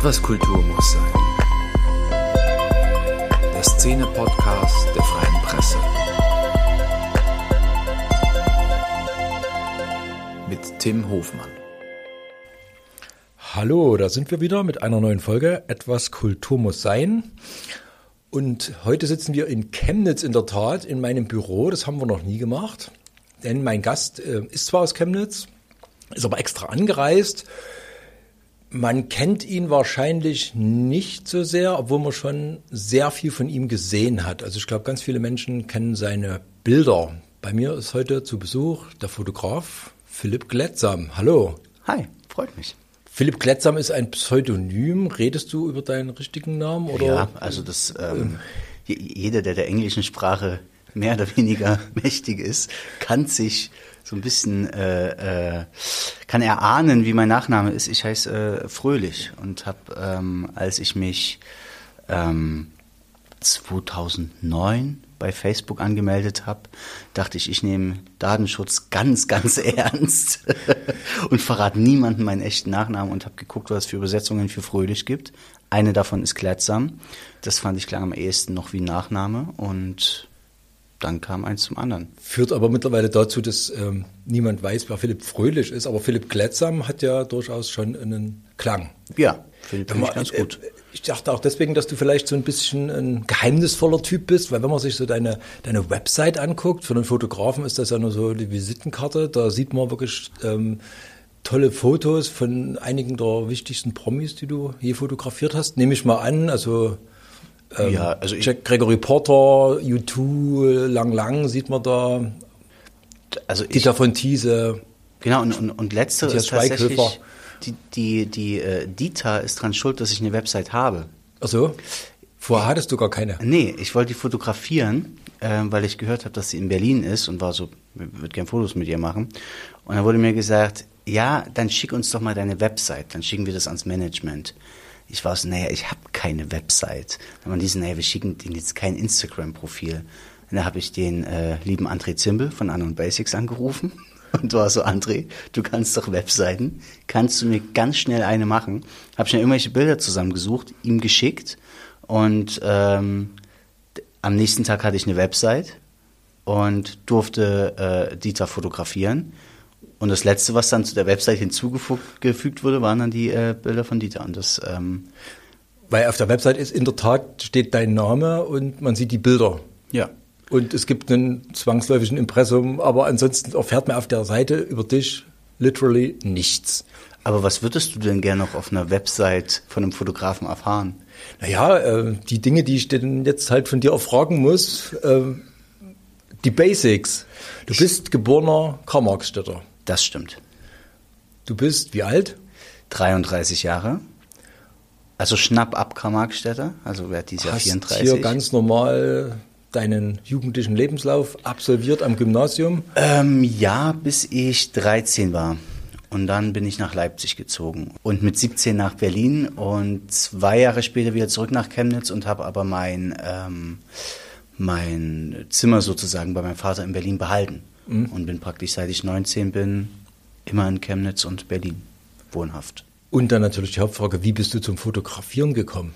Etwas Kultur muss sein. Der Szene-Podcast der Freien Presse. Mit Tim Hofmann. Hallo, da sind wir wieder mit einer neuen Folge. Etwas Kultur muss sein. Und heute sitzen wir in Chemnitz in der Tat in meinem Büro. Das haben wir noch nie gemacht. Denn mein Gast äh, ist zwar aus Chemnitz, ist aber extra angereist. Man kennt ihn wahrscheinlich nicht so sehr, obwohl man schon sehr viel von ihm gesehen hat. Also ich glaube, ganz viele Menschen kennen seine Bilder. Bei mir ist heute zu Besuch der Fotograf Philipp Glettsam. Hallo. Hi, freut mich. Philipp Glettsam ist ein Pseudonym. Redest du über deinen richtigen Namen? Oder? Ja, also das, ähm, jeder, der der englischen Sprache mehr oder weniger mächtig ist, kann sich so ein bisschen, äh, äh, kann erahnen, wie mein Nachname ist. Ich heiße äh, Fröhlich und habe, ähm, als ich mich ähm, 2009 bei Facebook angemeldet habe, dachte ich, ich nehme Datenschutz ganz, ganz ernst und verrate niemandem meinen echten Nachnamen und habe geguckt, was es für Übersetzungen für Fröhlich gibt. Eine davon ist Klettsam. Das fand ich klar am ehesten noch wie Nachname und dann kam eins zum anderen. Führt aber mittlerweile dazu, dass ähm, niemand weiß, wer Philipp Fröhlich ist. Aber Philipp Glettsam hat ja durchaus schon einen Klang. Ja, finde ich ganz gut. Äh, ich dachte auch deswegen, dass du vielleicht so ein bisschen ein geheimnisvoller Typ bist, weil wenn man sich so deine, deine Website anguckt, für einen Fotografen ist das ja nur so die Visitenkarte, da sieht man wirklich ähm, tolle Fotos von einigen der wichtigsten Promis, die du je fotografiert hast. Nehme ich mal an, also ähm, ja, also Jack Gregory Porter, U2, Lang Lang sieht man da. Also Dieter von Thiese. Genau, und, und, und letztere ist tatsächlich, die, die, die äh, Dieter ist dran schuld, dass ich eine Website habe. Ach so? Vorher hattest du gar keine? Nee, ich wollte die fotografieren, äh, weil ich gehört habe, dass sie in Berlin ist und war so, würde gerne Fotos mit ihr machen. Und dann wurde mir gesagt, ja, dann schick uns doch mal deine Website, dann schicken wir das ans Management. Ich war so, naja, ich habe keine Website. Dann waren die so, naja, wir schicken denen jetzt kein Instagram-Profil. Und da habe ich den äh, lieben André Zimbel von Anon Basics angerufen und war so, André, du kannst doch Webseiten, kannst du mir ganz schnell eine machen? Habe schnell irgendwelche Bilder zusammengesucht, ihm geschickt und ähm, am nächsten Tag hatte ich eine Website und durfte äh, Dieter fotografieren. Und das letzte, was dann zu der Website hinzugefügt wurde, waren dann die äh, Bilder von Dieter. Und das, ähm Weil auf der Website ist in der Tat steht dein Name und man sieht die Bilder. Ja. Und es gibt einen zwangsläufigen Impressum, aber ansonsten erfährt man auf der Seite über dich literally nichts. Aber was würdest du denn gerne noch auf einer Website von einem Fotografen erfahren? Naja, äh, die Dinge, die ich denn jetzt halt von dir erfragen muss, äh, die Basics. Du bist geborener Karl-Marx-Städter. Das stimmt. Du bist wie alt? 33 Jahre. Also schnapp ab Karl-Marx-Städter. Also wer dieses Jahr 34. hier ganz normal deinen jugendlichen Lebenslauf absolviert am Gymnasium? Ähm, ja, bis ich 13 war. Und dann bin ich nach Leipzig gezogen und mit 17 nach Berlin und zwei Jahre später wieder zurück nach Chemnitz und habe aber mein, ähm, mein Zimmer sozusagen bei meinem Vater in Berlin behalten mhm. und bin praktisch seit ich 19 bin immer in Chemnitz und Berlin wohnhaft. Und dann natürlich die Hauptfrage, wie bist du zum Fotografieren gekommen?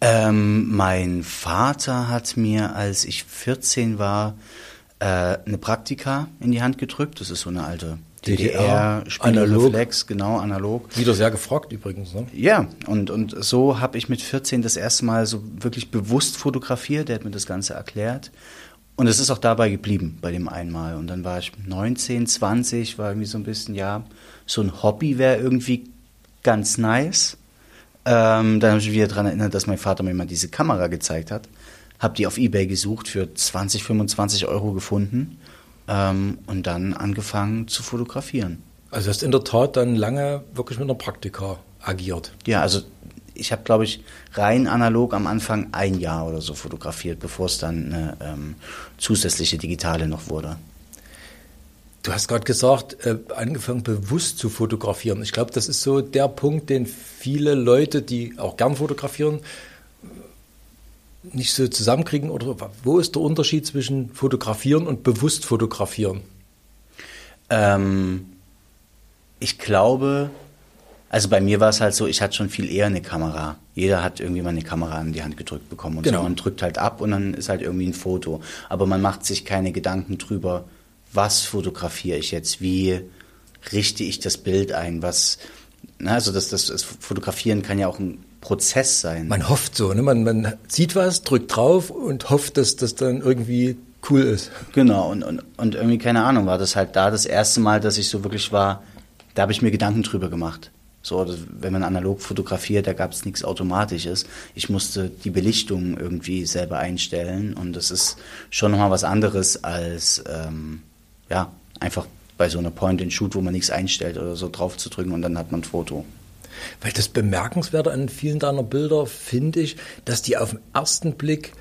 Ähm, mein Vater hat mir, als ich 14 war, äh, eine Praktika in die Hand gedrückt. Das ist so eine alte DDR, Spiegelreflex, genau, analog. Wieder sehr gefragt übrigens, ne? Ja, und, und so habe ich mit 14 das erste Mal so wirklich bewusst fotografiert. Der hat mir das Ganze erklärt. Und es ist auch dabei geblieben, bei dem einmal. Und dann war ich 19, 20, war irgendwie so ein bisschen, ja, so ein Hobby wäre irgendwie ganz nice. Ähm, dann habe ich mich wieder daran erinnert, dass mein Vater mir mal diese Kamera gezeigt hat. Habe die auf Ebay gesucht, für 20, 25 Euro gefunden ähm, und dann angefangen zu fotografieren. Also hast in der Tat dann lange wirklich mit einer Praktika agiert? Ja, also ich habe, glaube ich, rein analog am Anfang ein Jahr oder so fotografiert, bevor es dann eine ähm, zusätzliche digitale noch wurde. Du hast gerade gesagt, äh, angefangen bewusst zu fotografieren. Ich glaube, das ist so der Punkt, den viele Leute, die auch gern fotografieren, nicht so zusammenkriegen. Oder wo ist der Unterschied zwischen fotografieren und bewusst fotografieren? Ähm, ich glaube, Also bei mir war es halt so, ich hatte schon viel eher eine Kamera. Jeder hat irgendwie mal eine Kamera in die Hand gedrückt bekommen. Und Genau. so, man drückt halt ab und dann ist halt irgendwie ein Foto. Aber man macht sich keine Gedanken drüber, was fotografiere ich jetzt, wie richte ich das Bild ein, was, na, also das, das, das Fotografieren kann ja auch ein Prozess sein. Man hofft so, ne? man, man sieht was, drückt drauf und hofft, dass das dann irgendwie cool ist. Genau, und, und, und irgendwie, keine Ahnung, war das halt da das erste Mal, dass ich so wirklich war, da habe ich mir Gedanken drüber gemacht. So, das, wenn man analog fotografiert, da gab es nichts Automatisches. Ich musste die Belichtung irgendwie selber einstellen und das ist schon nochmal was anderes als, ähm, ja, einfach bei so einer Point-and-Shoot, wo man nichts einstellt oder so drauf zu drücken und dann hat man ein Foto. Weil das Bemerkenswerte an vielen deiner Bilder finde ich, dass die auf den ersten Blick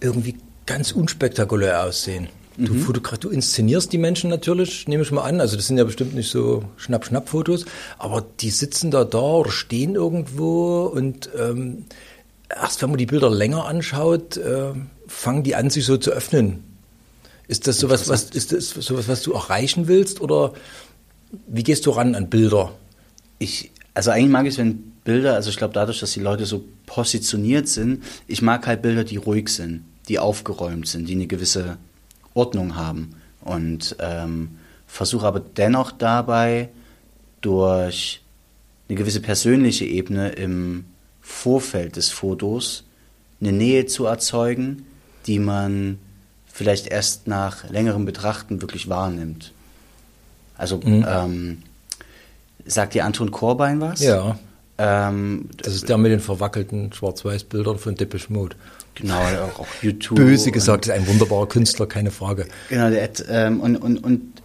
irgendwie ganz unspektakulär aussehen. Du, fotogra- du inszenierst die Menschen natürlich, nehme ich mal an. Also das sind ja bestimmt nicht so Schnapp-Schnapp-Fotos, aber die sitzen da da oder stehen irgendwo und ähm, erst wenn man die Bilder länger anschaut, äh, fangen die an, sich so zu öffnen. Ist das sowas, was, ist das sowas, was du erreichen willst oder wie gehst du ran an Bilder? Ich, also eigentlich mag ich es, wenn Bilder, also ich glaube dadurch, dass die Leute so positioniert sind, ich mag halt Bilder, die ruhig sind, die aufgeräumt sind, die eine gewisse Ordnung haben und ähm, versuche aber dennoch dabei durch eine gewisse persönliche Ebene im Vorfeld des Fotos eine Nähe zu erzeugen, die man vielleicht erst nach längerem Betrachten wirklich wahrnimmt. Also ähm, sagt dir Anton Korbein was? Ja. Ähm, Das ist der mit den verwackelten Schwarz-Weiß-Bildern von Depeche Mode. Genau, auch, YouTube. Böse gesagt, ist ein wunderbarer Künstler, keine Frage. Genau, der hat, ähm, und, und, und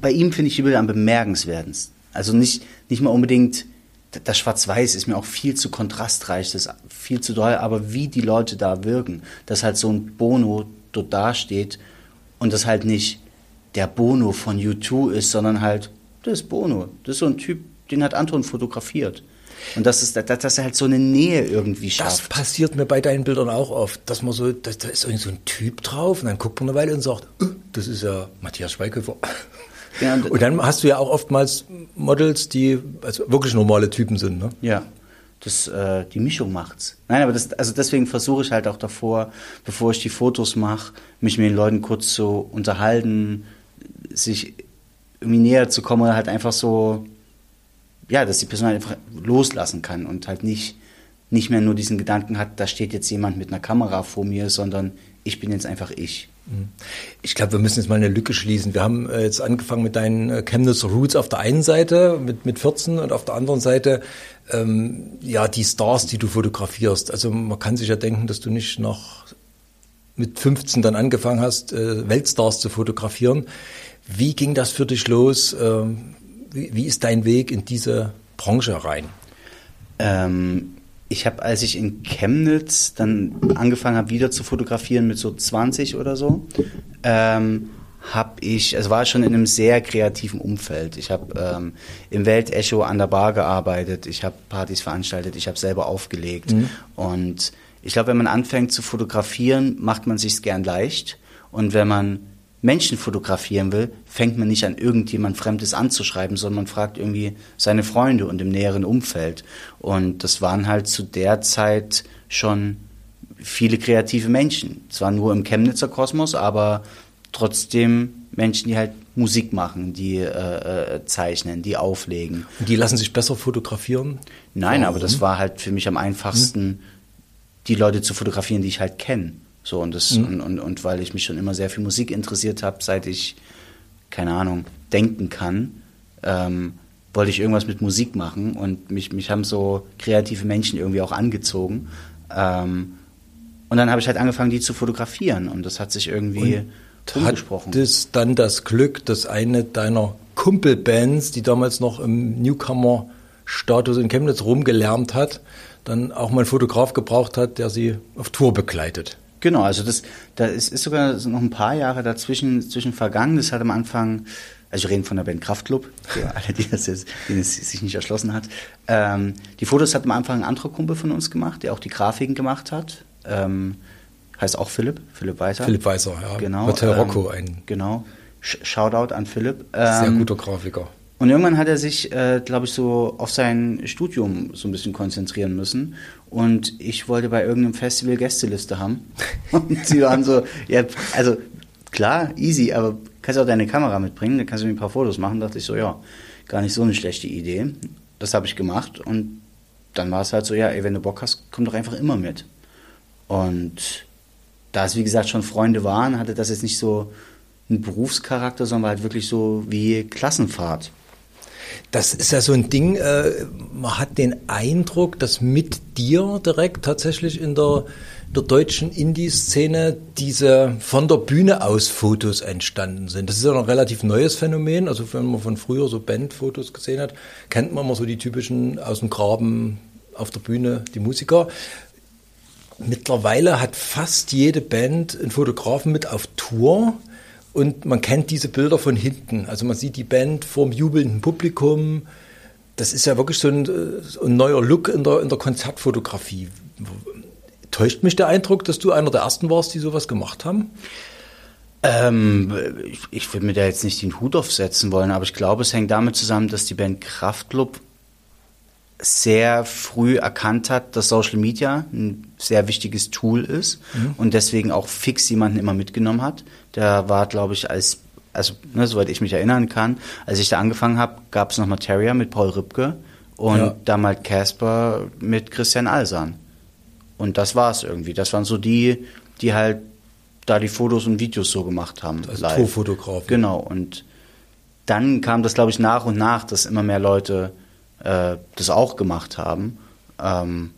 bei ihm finde ich die Bilder am bemerkenswertesten. Also nicht, nicht mal unbedingt, das Schwarz-Weiß ist mir auch viel zu kontrastreich, das ist viel zu doll, aber wie die Leute da wirken, dass halt so ein Bono dort dasteht und das halt nicht der Bono von U2 ist, sondern halt, das ist Bono. Das ist so ein Typ, den hat Anton fotografiert. Und das ist, dass, dass er halt so eine Nähe irgendwie Das schafft. passiert mir bei deinen Bildern auch oft, dass man so, da, da ist irgendwie so ein Typ drauf und dann guckt man eine Weile und sagt, "Äh, das ist ja Matthias Schweighöfer. Ja, und- und dann hast du ja auch oftmals Models, die also wirklich normale Typen sind. Ne? Ja, das, äh, die Mischung macht's. Nein, aber das, also deswegen versuche ich halt auch davor, bevor ich die Fotos mache, mich mit den Leuten kurz zu unterhalten, sich irgendwie näher zu kommen oder halt einfach so, ja, dass die Person einfach loslassen kann und halt nicht, nicht mehr nur diesen Gedanken hat, da steht jetzt jemand mit einer Kamera vor mir, sondern ich bin jetzt einfach ich. Ich glaube, wir müssen jetzt mal eine Lücke schließen. Wir haben äh, jetzt angefangen mit deinen äh, Chemnitzer Roots auf der einen Seite mit, mit 14 und auf der anderen Seite ähm, ja die Stars, die du fotografierst. Also man kann sich ja denken, dass du nicht noch mit 15 dann angefangen hast, äh, Weltstars zu fotografieren. Wie ging das für dich los? Ähm, wie, wie ist dein Weg in diese Branche rein? Ähm, ich habe, als ich in Chemnitz dann angefangen habe, wieder zu fotografieren mit so 20 oder so, ähm, habe ich, also war ich schon in einem sehr kreativen Umfeld. Ich habe ähm, im Weltecho an der Bar gearbeitet, ich habe Partys veranstaltet, ich habe selber aufgelegt. Und ich glaube, wenn man anfängt zu fotografieren, macht man sich gern leicht. Und wenn man Menschen fotografieren will, fängt man nicht an, irgendjemand Fremdes anzuschreiben, sondern man fragt irgendwie seine Freunde und im näheren Umfeld. Und das waren halt zu der Zeit schon viele kreative Menschen. Zwar nur im Chemnitzer Kosmos, aber trotzdem Menschen, die halt Musik machen, die äh, äh, zeichnen, die auflegen. Und die lassen sich besser fotografieren? Nein, aber Warum? das war halt für mich am einfachsten, die Leute zu fotografieren, die ich halt kenne. So und das und, und, und weil ich mich schon immer sehr für Musik interessiert habe, seit ich keine Ahnung denken kann, ähm, wollte ich irgendwas mit Musik machen und mich mich haben so kreative Menschen irgendwie auch angezogen. Ähm, und dann habe ich halt angefangen, die zu fotografieren und das hat sich irgendwie umgesprochen. Hat es dann das Glück, dass eine deiner Kumpelbands, die damals noch im Newcomer-Status in Chemnitz rumgelärmt hat, dann auch mal einen Fotograf gebraucht hat, der sie auf Tour begleitet? Genau, also das, da ist, ist sogar so noch ein paar Jahre dazwischen zwischen vergangen. Das hat am Anfang, also wir reden von der Band Kraftklub, für alle, die das jetzt, denen es sich nicht erschlossen hat. Ähm, die Fotos hat am Anfang ein anderer Kumpel von uns gemacht, der auch die Grafiken gemacht hat. Ähm, heißt auch Philipp, Philipp Weiser. Philipp Weiser, ja. Genau. Hotel ähm, Rocco, ein Genau. Sh Shoutout an Philipp. sehr Ähm, guter Grafiker. Und irgendwann hat er sich, äh, glaube ich, so auf sein Studium so ein bisschen konzentrieren müssen. Und ich wollte bei irgendeinem Festival Gästeliste haben. Und sie waren so, ja, also klar, easy, aber kannst du auch deine Kamera mitbringen, dann kannst du mir ein paar Fotos machen. Da dachte ich so, ja, gar nicht so eine schlechte Idee. Das habe ich gemacht und dann war es halt so, ja, ey, wenn du Bock hast, komm doch einfach immer mit. Und da es, wie gesagt, schon Freunde waren, hatte das jetzt nicht so einen Berufscharakter, sondern war halt wirklich so wie Klassenfahrt. Das ist ja so ein Ding, äh, man hat den Eindruck, dass mit dir direkt tatsächlich in der, der deutschen Indie-Szene diese von der Bühne aus Fotos entstanden sind. Das ist ja noch ein relativ neues Phänomen. Also wenn man von früher so Bandfotos gesehen hat, kennt man immer so die typischen aus dem Graben auf der Bühne, die Musiker. Mittlerweile hat fast jede Band einen Fotografen mit auf Tour und man kennt diese Bilder von hinten. Also man sieht die Band vorm jubelnden Publikum. Das ist ja wirklich so ein, so ein neuer Look in der, in der Konzertfotografie. Täuscht mich der Eindruck, dass du einer der ersten warst, die sowas gemacht haben? Ähm, ich, ich würde mir da jetzt nicht den Hut aufsetzen wollen, aber ich glaube, es hängt damit zusammen, dass die Band Kraftklub sehr früh erkannt hat, dass Social Media ein sehr wichtiges Tool ist mhm. und deswegen auch fix jemanden immer mitgenommen hat. Der war, glaube ich, als, also ne, soweit ich mich erinnern kann, als ich da angefangen habe, gab es noch Materia mit Paul Rübke und ja. damals Casper mit Christian Alsan. Und das war es irgendwie. Das waren so die, die halt da die Fotos und Videos so gemacht haben. Als Tourfotografen. Genau. Und dann kam das, glaube ich, nach und nach, dass immer mehr Leute äh, das auch gemacht haben. Ähm,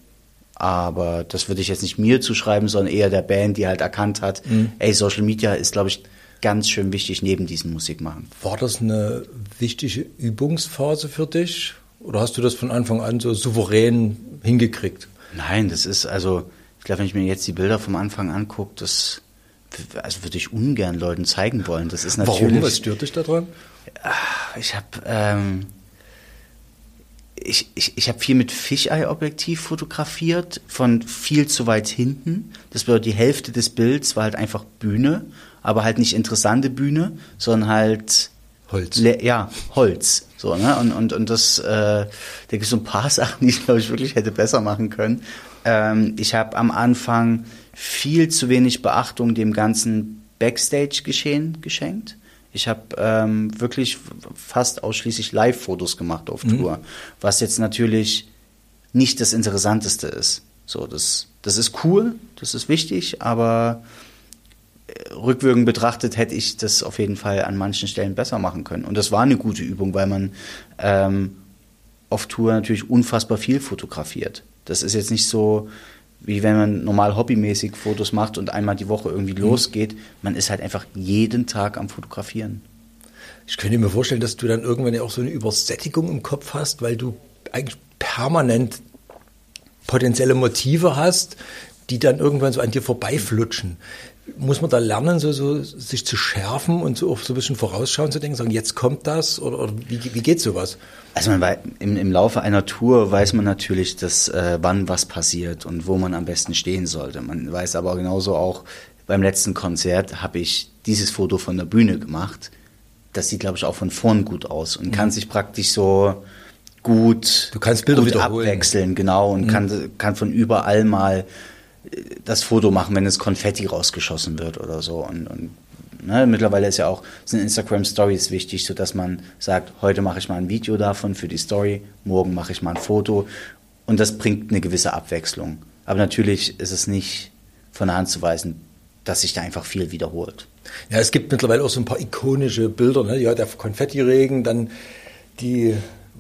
aber das würde ich jetzt nicht mir zuschreiben, sondern eher der Band, die halt erkannt hat, mhm. ey, Social Media ist, glaube ich, ganz schön wichtig neben diesem Musikmachen. War das eine wichtige Übungsphase für dich? Oder hast du das von Anfang an so souverän hingekriegt? Nein, das ist also, ich glaube, wenn ich mir jetzt die Bilder vom Anfang angucke, das also würde ich ungern Leuten zeigen wollen. Das ist natürlich. Warum? Was stört dich daran? Ich habe ähm, ich, ich, ich habe viel mit Fisheye-Objektiv fotografiert, von viel zu weit hinten. Das bedeutet, die Hälfte des Bilds war halt einfach Bühne, aber halt nicht interessante Bühne, sondern halt Holz. ja, Holz. So, ne? Und, und, und das, äh, da gibt es so ein paar Sachen, die ich, glaube ich, wirklich hätte besser machen können. Ähm, ich habe am Anfang viel zu wenig Beachtung dem ganzen Backstage-Geschehen geschenkt. Ich habe ähm, wirklich fast ausschließlich Live-Fotos gemacht auf mhm. Tour, mhm. was jetzt natürlich nicht das Interessanteste ist. So, das, das ist cool, das ist wichtig, aber äh, rückwirkend betrachtet hätte ich das auf jeden Fall an manchen Stellen besser machen können. Und das war eine gute Übung, weil man ähm, auf Tour natürlich unfassbar viel fotografiert. Das ist jetzt nicht so, wie wenn man normal hobbymäßig Fotos macht und einmal die Woche irgendwie mhm. losgeht. Man ist halt einfach jeden Tag am Fotografieren. Ich könnte mir vorstellen, dass du dann irgendwann ja auch so eine Übersättigung im Kopf hast, weil du eigentlich permanent potenzielle Motive hast, die dann irgendwann so an dir vorbeiflutschen. Muss man da lernen, so, so sich zu schärfen und so, so ein bisschen vorausschauen zu denken, sagen, jetzt kommt das oder, oder wie, wie geht sowas? Also man weiß, im, im Laufe einer Tour weiß man natürlich, dass äh, wann was passiert und wo man am besten stehen sollte. Man weiß aber genauso auch, beim letzten Konzert habe ich dieses Foto von der Bühne gemacht. Das sieht, glaube ich, auch von vorn gut aus und mhm. kann sich praktisch so gut, du kannst Bilder gut abwechseln, genau, und mhm. kann, kann von überall mal das Foto machen, wenn es Konfetti rausgeschossen wird oder so. Und, und Ne, mittlerweile ist ja auch sind Instagram Stories wichtig, so dass man sagt, heute mache ich mal ein Video davon für die Story, morgen mache ich mal ein Foto und das bringt eine gewisse Abwechslung. Aber natürlich ist es nicht von der Hand zu weisen, dass sich da einfach viel wiederholt. Ja, es gibt mittlerweile auch so ein paar ikonische Bilder, ne? Ja, der Konfettiregen, dann die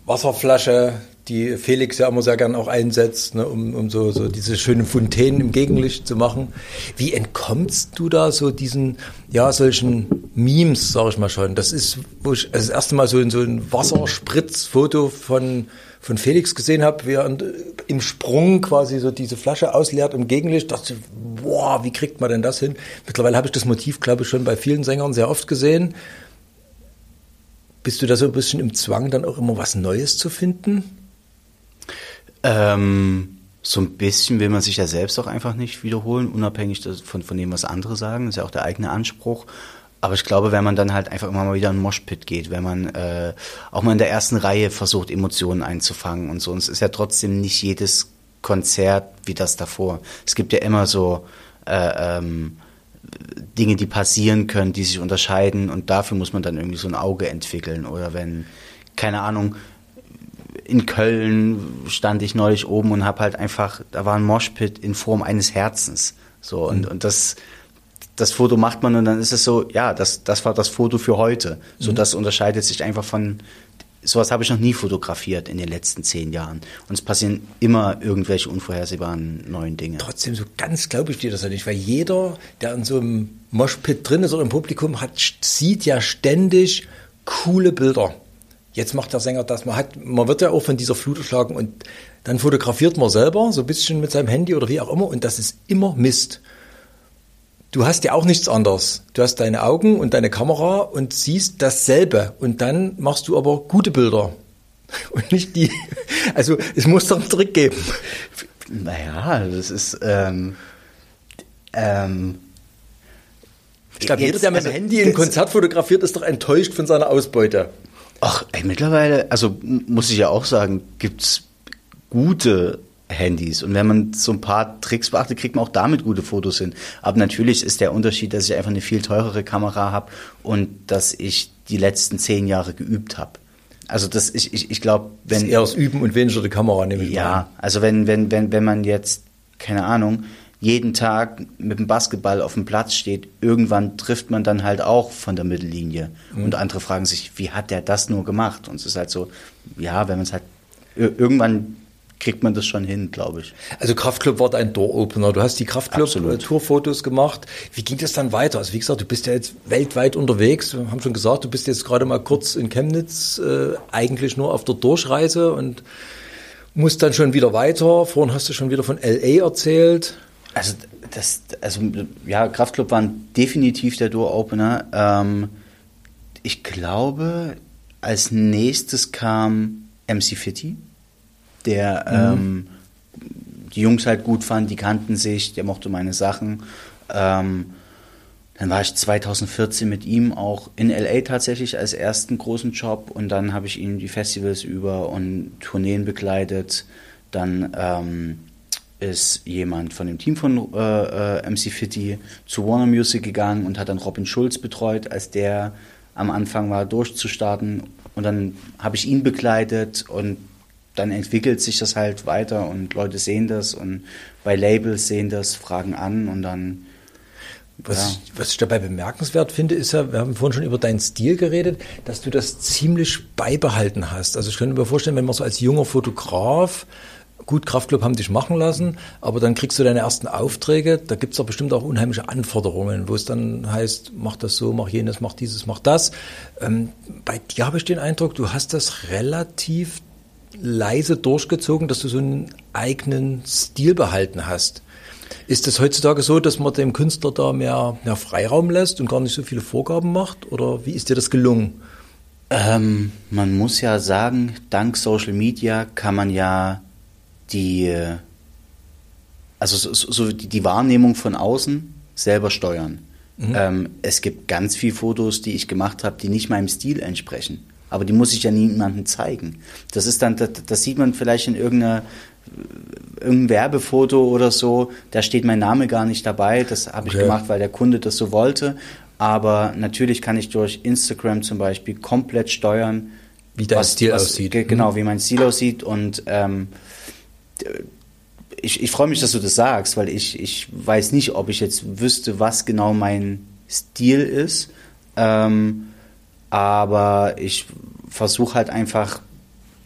Wasserflasche, die Felix ja immer sehr gern auch einsetzt, ne, um, um so, so diese schönen Fontänen im Gegenlicht zu machen. Wie entkommst du da so diesen, ja, solchen Memes, sag ich mal schon? Das ist, wo ich das erste Mal so, in so ein Wasserspritzfoto von, von Felix gesehen habe, wie er im Sprung quasi so diese Flasche ausleert im Gegenlicht. dachte ich, boah, wie kriegt man denn das hin? Mittlerweile habe ich das Motiv, glaube ich, schon bei vielen Sängern sehr oft gesehen. Bist du da so ein bisschen im Zwang, dann auch immer was Neues zu finden? Ähm, so ein bisschen will man sich ja selbst auch einfach nicht wiederholen, unabhängig von, von dem, was andere sagen. Das ist ja auch der eigene Anspruch. Aber ich glaube, wenn man dann halt einfach immer mal wieder in den Moshpit geht, wenn man äh, auch mal in der ersten Reihe versucht, Emotionen einzufangen und so. Und es ist ja trotzdem nicht jedes Konzert wie das davor. Es gibt ja immer so äh, ähm, Dinge, die passieren können, die sich unterscheiden und dafür muss man dann irgendwie so ein Auge entwickeln. Oder wenn, keine Ahnung, in Köln stand ich neulich oben und habe halt einfach, da war ein Moshpit in Form eines Herzens. So, und, und das, das Foto macht man und dann ist es so, ja, das, das war das Foto für heute. So, das unterscheidet sich einfach von, sowas habe ich noch nie fotografiert in den letzten zehn Jahren. Und es passieren immer irgendwelche unvorhersehbaren neuen Dinge. Trotzdem, so ganz glaube ich dir das ja nicht, weil jeder, der in so einem Moshpit drin ist oder im Publikum hat, sieht ja ständig coole Bilder. Jetzt macht der Sänger das. Man, hat, man wird ja auch von dieser Flut erschlagen und dann fotografiert man selber so ein bisschen mit seinem Handy oder wie auch immer und das ist immer Mist. Du hast ja auch nichts anderes. Du hast deine Augen und deine Kamera und siehst dasselbe und dann machst du aber gute Bilder und nicht die. Also es muss doch einen Trick geben. Naja, das ist ähm, ähm, Ich glaube, jeder, der mit dem also, Handy ein Konzert fotografiert, ist doch enttäuscht von seiner Ausbeute. Ach, ey, mittlerweile, also muss ich ja auch sagen, gibt's gute Handys. Und wenn man so ein paar Tricks beachtet, kriegt man auch damit gute Fotos hin. Aber natürlich ist der Unterschied, dass ich einfach eine viel teurere Kamera habe und dass ich die letzten zehn Jahre geübt habe. Also das, ich, ich, ich glaube, Wenn wenn eher das Üben und weniger die Kamera, nehme ich mal ja, also wenn, wenn, wenn, wenn man jetzt, keine Ahnung, jeden Tag mit dem Basketball auf dem Platz steht, irgendwann trifft man dann halt auch von der Mittellinie. Mhm. Und andere fragen sich, wie hat der das nur gemacht? Und es ist halt so, ja, wenn man es halt, ir- irgendwann kriegt man das schon hin, glaube ich. Also Kraftclub war dein Door-Opener. Du hast die. Kraftclub-Tourfotos gemacht. Wie ging das dann weiter? Also wie gesagt, du bist ja jetzt weltweit unterwegs. Wir haben schon gesagt, du bist jetzt gerade mal kurz in Chemnitz, äh, eigentlich nur auf der Durchreise und musst dann schon wieder weiter. Vorhin hast du schon wieder von L.A. erzählt. Also das, also ja, Kraftclub waren definitiv der Door-Opener. Ähm, ich glaube, als nächstes kam MC Fitty, der ähm, die Jungs halt gut fand, die kannten sich, der mochte meine Sachen. Ähm, dann war ich 2014 mit ihm auch in LA tatsächlich als ersten großen Job und dann habe ich ihn die Festivals über und Tourneen begleitet. Dann ähm, ist jemand von dem Team von äh, äh, MC Fitty zu Warner Music gegangen und hat dann Robin Schulz betreut, als der am Anfang war, durchzustarten. Und dann habe ich ihn begleitet und dann entwickelt sich das halt weiter und Leute sehen das und bei Labels sehen das, fragen an und dann Was, Ja. ich, was ich dabei bemerkenswert finde, ist ja, wir haben vorhin schon über deinen Stil geredet, dass du das ziemlich beibehalten hast. Also ich könnte mir vorstellen, wenn man so als junger Fotograf, gut, Kraftclub haben dich machen lassen, aber dann kriegst du deine ersten Aufträge, da gibt es doch bestimmt auch unheimliche Anforderungen, wo es dann heißt, mach das so, mach jenes, mach dieses, mach das. Ähm, bei dir habe ich den Eindruck, du hast das relativ leise durchgezogen, dass du so einen eigenen Stil behalten hast. Ist es heutzutage so, dass man dem Künstler da mehr, mehr Freiraum lässt und gar nicht so viele Vorgaben macht? Oder wie ist dir das gelungen? Ähm, man muss ja sagen, dank Social Media kann man ja die, also so, so die, Wahrnehmung von außen selber steuern. Ähm, es gibt ganz viele Fotos, die ich gemacht habe, die nicht meinem Stil entsprechen. Aber die muss ich ja niemandem zeigen. Das ist dann, das, das sieht man vielleicht in irgendeiner irgendein Werbefoto oder so, da steht mein Name gar nicht dabei. Das habe ich Okay. gemacht, weil der Kunde das so wollte. Aber natürlich kann ich durch Instagram zum Beispiel komplett steuern, Wie dein Stil aussieht. ge- Genau, wie mein Stil aussieht. Und ähm, ich, ich freue mich, dass du das sagst, weil ich, ich weiß nicht, ob ich jetzt wüsste, was genau mein Stil ist. Ähm, aber ich versuche halt einfach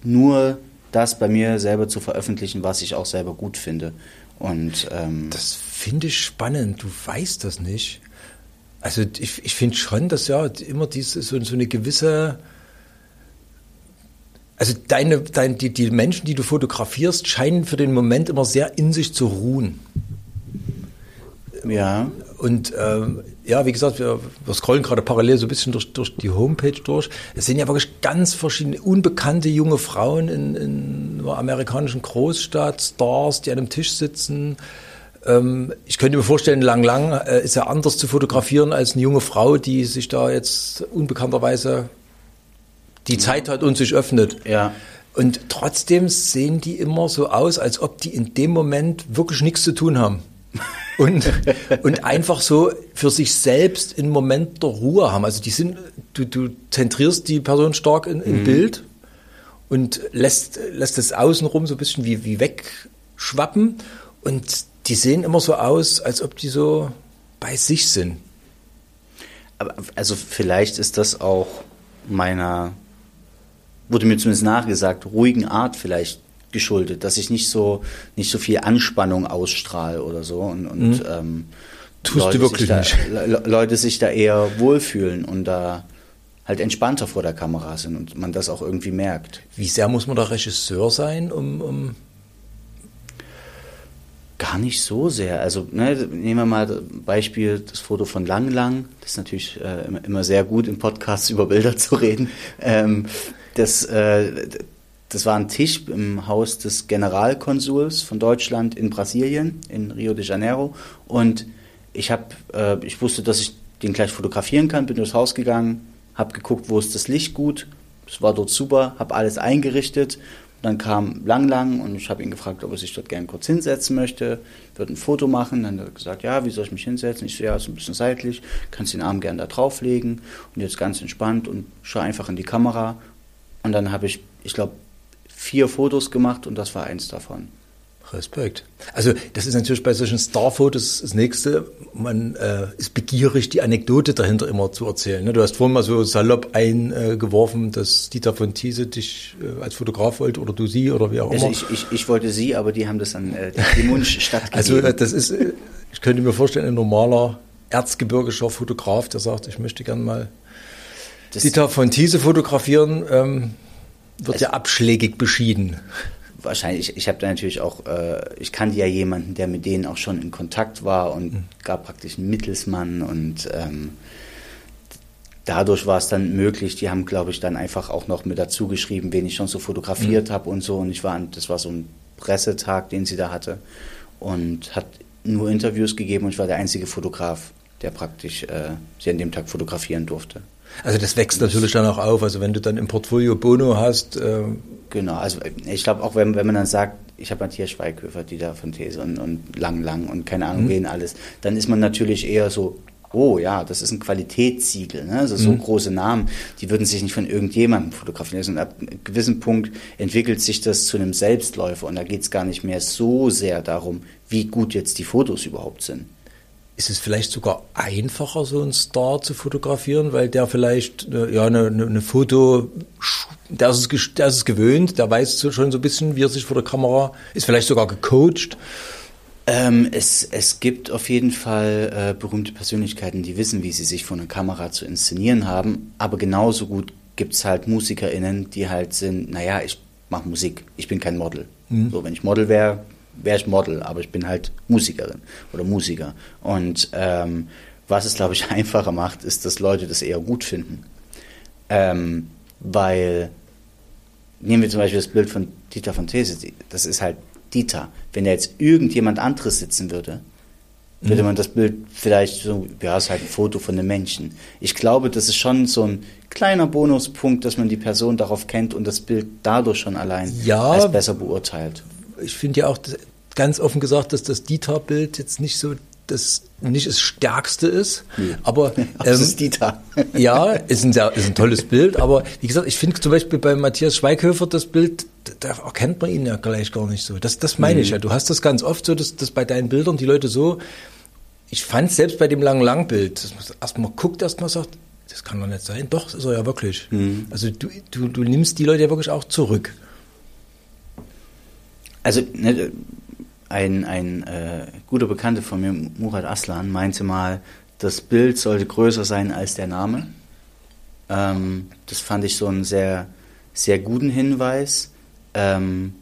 nur das bei mir selber zu veröffentlichen, was ich auch selber gut finde. Und ähm, Das finde ich spannend. Du weißt das nicht. Also ich, ich finde schon, dass ja immer diese, so, so eine gewisse, also deine, dein, die, die Menschen, die du fotografierst, scheinen für den Moment immer sehr in sich zu ruhen. ja, Und ähm, ja, wie gesagt, wir, wir scrollen gerade parallel so ein bisschen durch, durch die Homepage durch. Es sind ja wirklich ganz verschiedene, unbekannte junge Frauen in, in einer amerikanischen Großstadt, Stars, die an einem Tisch sitzen. Ähm, ich könnte mir vorstellen, Lang Lang äh, ist ja anders zu fotografieren als eine junge Frau, die sich da jetzt unbekannterweise die Zeit hat und sich öffnet. Ja. Und trotzdem sehen die immer so aus, als ob die in dem Moment wirklich nichts zu tun haben. Und, und einfach so für sich selbst einen Moment der Ruhe haben. Also die sind, du, du zentrierst die Person stark in, im Bild und lässt, lässt es außenrum so ein bisschen wie, wie wegschwappen. Und die sehen immer so aus, als ob die so bei sich sind. Aber, also vielleicht ist das auch meiner, wurde mir zumindest nachgesagt, ruhigen Art vielleicht geschuldet, dass ich nicht so nicht so viel Anspannung ausstrahle oder so und, und ähm, Tust du Leute wirklich sich da, nicht. Le Leute sich da eher wohlfühlen und da halt entspannter vor der Kamera sind und man das auch irgendwie merkt. Wie sehr muss man da Regisseur sein, um, um Gar nicht so sehr. Also ne, nehmen wir mal Beispiel das Foto von Lang Lang. Das ist natürlich äh, immer- immer sehr gut im Podcast über Bilder zu reden. Ähm, das, äh, das war ein Tisch im Haus des Generalkonsuls von Deutschland in Brasilien, in Rio de Janeiro. Und ich habe, äh, ich wusste, dass ich den gleich fotografieren kann, bin durchs Haus gegangen, habe geguckt, wo ist das Licht gut. Es war dort super, habe alles eingerichtet. Dann kam Lang Lang und ich habe ihn gefragt, ob er sich dort gerne kurz hinsetzen möchte, würde ein Foto machen. Dann hat er gesagt, ja, wie soll ich mich hinsetzen? Ich so, ja, so ein bisschen seitlich, kannst den Arm gerne da drauflegen und jetzt ganz entspannt und schau einfach in die Kamera. Und dann habe ich, ich glaube, vier Fotos gemacht und das war eins davon. Respekt. Also das ist natürlich bei solchen Starfotos das Nächste. Man äh, ist begierig, die Anekdote dahinter immer zu erzählen. Ne? Du hast vorhin mal so salopp eingeworfen, dass Dieter von Thiese dich äh, als Fotograf wollte oder du sie oder wie auch Also immer. ich, ich, ich wollte sie, aber die haben das an äh, dem Wunsch stattgegeben. Also äh, das ist, äh, ich könnte mir vorstellen, ein normaler erzgebirgischer Fotograf, der sagt, ich möchte gern mal Dieter von Thiese fotografieren, ähm, wird ja abschlägig beschieden. wahrscheinlich, ich habe da natürlich auch, äh, ich kannte ja jemanden, der mit denen auch schon in Kontakt war und gab praktisch einen Mittelsmann und ähm, dadurch war es dann möglich. Die haben, glaube ich, dann einfach auch noch mit dazu geschrieben, wen ich schon so fotografiert habe und so. Und ich war, das war so ein Pressetag, den sie da hatte und hat nur Interviews gegeben und ich war der einzige Fotograf, der praktisch äh, sie an dem Tag fotografieren durfte. Also das wächst natürlich dann auch auf. Also wenn du dann im Portfolio Bono hast, äh, Genau, also ich glaube auch, wenn, wenn man dann sagt, ich habe Matthias Schweighöfer, Dieter von These und, und Lang Lang und keine Ahnung wen alles, dann ist man natürlich eher so, oh ja, das ist ein Qualitätssiegel, ne? also so große Namen, die würden sich nicht von irgendjemandem fotografieren lassen. Und ab einem gewissen Punkt entwickelt sich das zu einem Selbstläufer und da geht es gar nicht mehr so sehr darum, wie gut jetzt die Fotos überhaupt sind. Ist es vielleicht sogar einfacher, so einen Star zu fotografieren, weil der vielleicht äh, ja eine, eine, Foto, der ist, es, der ist es gewöhnt, der weiß schon so ein bisschen, wie er sich vor der Kamera, ist vielleicht sogar gecoacht. Ähm, es, es gibt auf jeden Fall äh, berühmte Persönlichkeiten, die wissen, wie sie sich vor einer Kamera zu inszenieren haben, aber genauso gut gibt es halt MusikerInnen, die halt sind, naja, ich mache Musik, ich bin kein Model. So, wenn ich Model wäre, wäre ich Model, aber ich bin halt Musikerin oder Musiker. Und ähm, was es, glaube ich, einfacher macht, ist, dass Leute das eher gut finden. Ähm, weil nehmen wir zum Beispiel das Bild von Dieter von These, das ist halt Dieter. Wenn da jetzt irgendjemand anderes sitzen würde, würde man das Bild vielleicht so, ja, ist halt ein Foto von einem Menschen. Ich glaube, das ist schon so ein kleiner Bonuspunkt, dass man die Person darauf kennt und das Bild dadurch schon allein Ja. als besser beurteilt. Ich finde ja auch ganz offen gesagt, dass das Dieter-Bild jetzt nicht so das nicht das stärkste ist, aber Aber das ist Dieter. Ja, ist ein, sehr, ist ein tolles Bild, aber wie gesagt, ich finde zum Beispiel bei Matthias Schweighöfer das Bild, da erkennt man ihn ja gleich gar nicht so. Das, das meine ich ja. Du hast das ganz oft so, dass, dass bei deinen Bildern die Leute so, ich fand selbst bei dem langen Langbild, dass man erstmal guckt, erstmal sagt, das kann doch nicht sein. Doch, das ist er ja wirklich. Also du, du, du nimmst die Leute ja wirklich auch zurück. Also ne, ein, ein äh, guter Bekannter von mir, Murat Aslan, meinte mal, das Bild sollte größer sein als der Name. Ähm, das fand ich so einen sehr, sehr guten Hinweis. Ähm,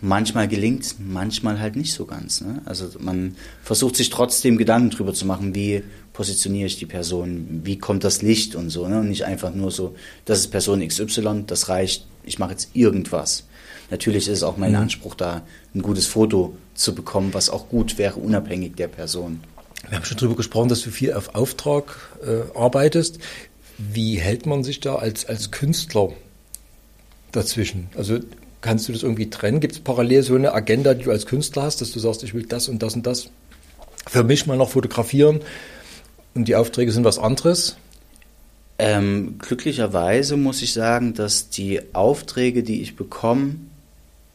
manchmal gelingt manchmal halt nicht so ganz. Ne? Also man versucht sich trotzdem Gedanken drüber zu machen, wie positioniere ich die Person, wie kommt das Licht und so. Ne? Und nicht einfach nur so, das ist Person XY, das reicht, ich mache jetzt irgendwas. Natürlich ist es auch mein Anspruch, da ein gutes Foto zu bekommen, was auch gut wäre, unabhängig der Person. Wir haben schon darüber gesprochen, dass du viel auf Auftrag äh, arbeitest. Wie hält man sich da als, als Künstler dazwischen? Also kannst du das irgendwie trennen? Gibt es parallel so eine Agenda, die du als Künstler hast, dass du sagst, ich will das und das und das für mich mal noch fotografieren und die Aufträge sind was anderes? Ähm, glücklicherweise muss ich sagen, dass die Aufträge, die ich bekomme,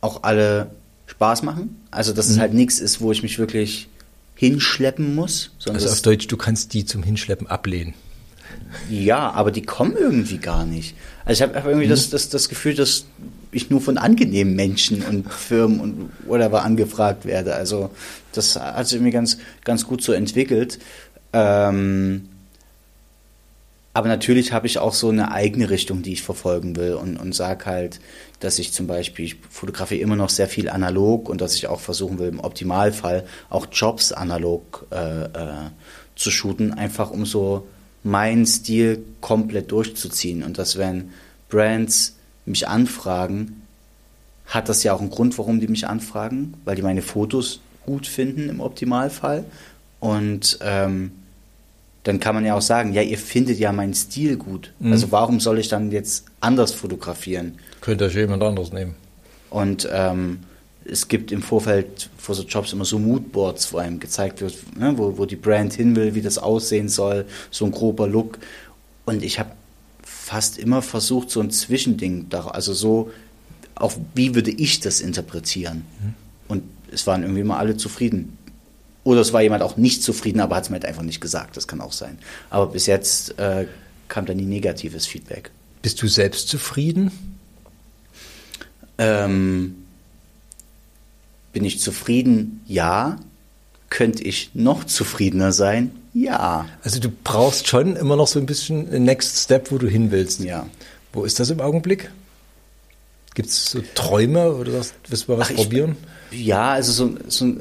auch alle Spaß machen. Also dass mhm. es halt nichts ist, wo ich mich wirklich hinschleppen muss. also auf Deutsch, du kannst die zum Hinschleppen ablehnen. Ja, aber die kommen irgendwie gar nicht. Also ich habe hab irgendwie mhm. das, das, das Gefühl, dass ich nur von angenehmen Menschen und Firmen und whatever angefragt werde. Also das hat sich irgendwie ganz, ganz gut so entwickelt. Ähm, aber natürlich habe ich auch so eine eigene Richtung, die ich verfolgen will und, und sage halt, dass ich zum Beispiel, ich fotografiere immer noch sehr viel analog und dass ich auch versuchen will, im Optimalfall auch Jobs analog äh, äh, zu shooten, einfach um so meinen Stil komplett durchzuziehen. Und dass wenn Brands mich anfragen, hat das ja auch einen Grund, warum die mich anfragen, weil die meine Fotos gut finden im Optimalfall. Und ähm, dann kann man ja auch sagen, ja, ihr findet ja meinen Stil gut. Mhm. Also warum soll ich dann jetzt anders fotografieren? Könnte euch jemand anderes nehmen. Und ähm, es gibt im Vorfeld vor so Jobs immer so Moodboards, wo einem gezeigt wird, ne, wo, wo die Brand hin will, wie das aussehen soll, so ein grober Look. Und ich habe fast immer versucht, so ein Zwischending, also so, auch wie würde ich das interpretieren? Mhm. Und es waren irgendwie immer alle zufrieden. Oder es war jemand auch nicht zufrieden, aber hat es mir halt einfach nicht gesagt. Das kann auch sein. Aber bis jetzt äh, kam da nie negatives Feedback. Bist du selbst zufrieden? Ähm, bin ich zufrieden? Ja. Könnte ich noch zufriedener sein? Ja. Also du brauchst schon immer noch so ein bisschen ein Next Step, wo du hin willst. Ja. Wo ist das im Augenblick? Gibt es so Träume oder das, willst du mal was Ach, probieren? Ich, ja, also so, so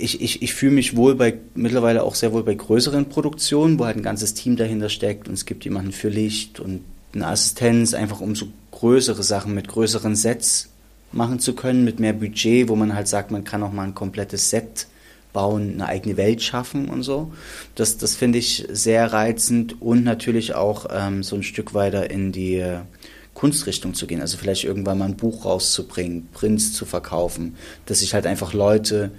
ich, ich, ich fühle mich wohl bei mittlerweile auch sehr wohl bei größeren Produktionen, wo halt ein ganzes Team dahinter steckt und es gibt jemanden für Licht und eine Assistenz, einfach um so größere Sachen mit größeren Sets machen zu können, mit mehr Budget, wo man halt sagt, man kann auch mal ein komplettes Set bauen, eine eigene Welt schaffen und so. Das, das finde ich sehr reizend und natürlich auch ähm, so ein Stück weiter in die äh, Kunstrichtung zu gehen. Also vielleicht irgendwann mal ein Buch rauszubringen, Prints zu verkaufen, dass sich halt einfach Leute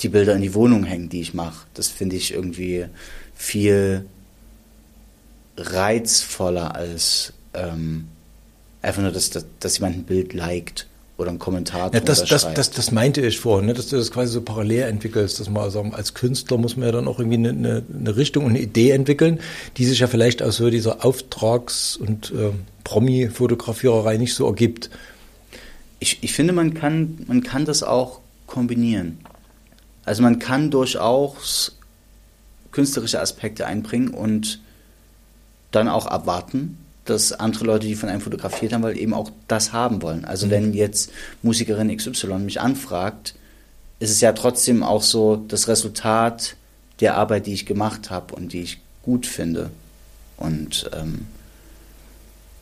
die Bilder in die Wohnung hängen, die ich mache. Das finde ich irgendwie viel reizvoller als ähm, einfach nur, dass, dass, dass jemand ein Bild liked oder einen Kommentar ja, das, das, das, das meinte ich vorhin, ne? dass du das quasi so parallel entwickelst, dass man also als Künstler muss man ja dann auch irgendwie eine, eine, eine Richtung und eine Idee entwickeln, die sich ja vielleicht aus so dieser Auftrags- und äh, Promi-Fotografiererei nicht so ergibt. Ich, ich finde, man kann, man kann das auch kombinieren. Also man kann durchaus künstlerische Aspekte einbringen und dann auch abwarten, dass andere Leute, die von einem fotografiert haben, weil eben auch das haben wollen. Also mhm. wenn jetzt Musikerin XY mich anfragt, ist es ja trotzdem auch so das Resultat der Arbeit, die ich gemacht habe und die ich gut finde. Und ähm,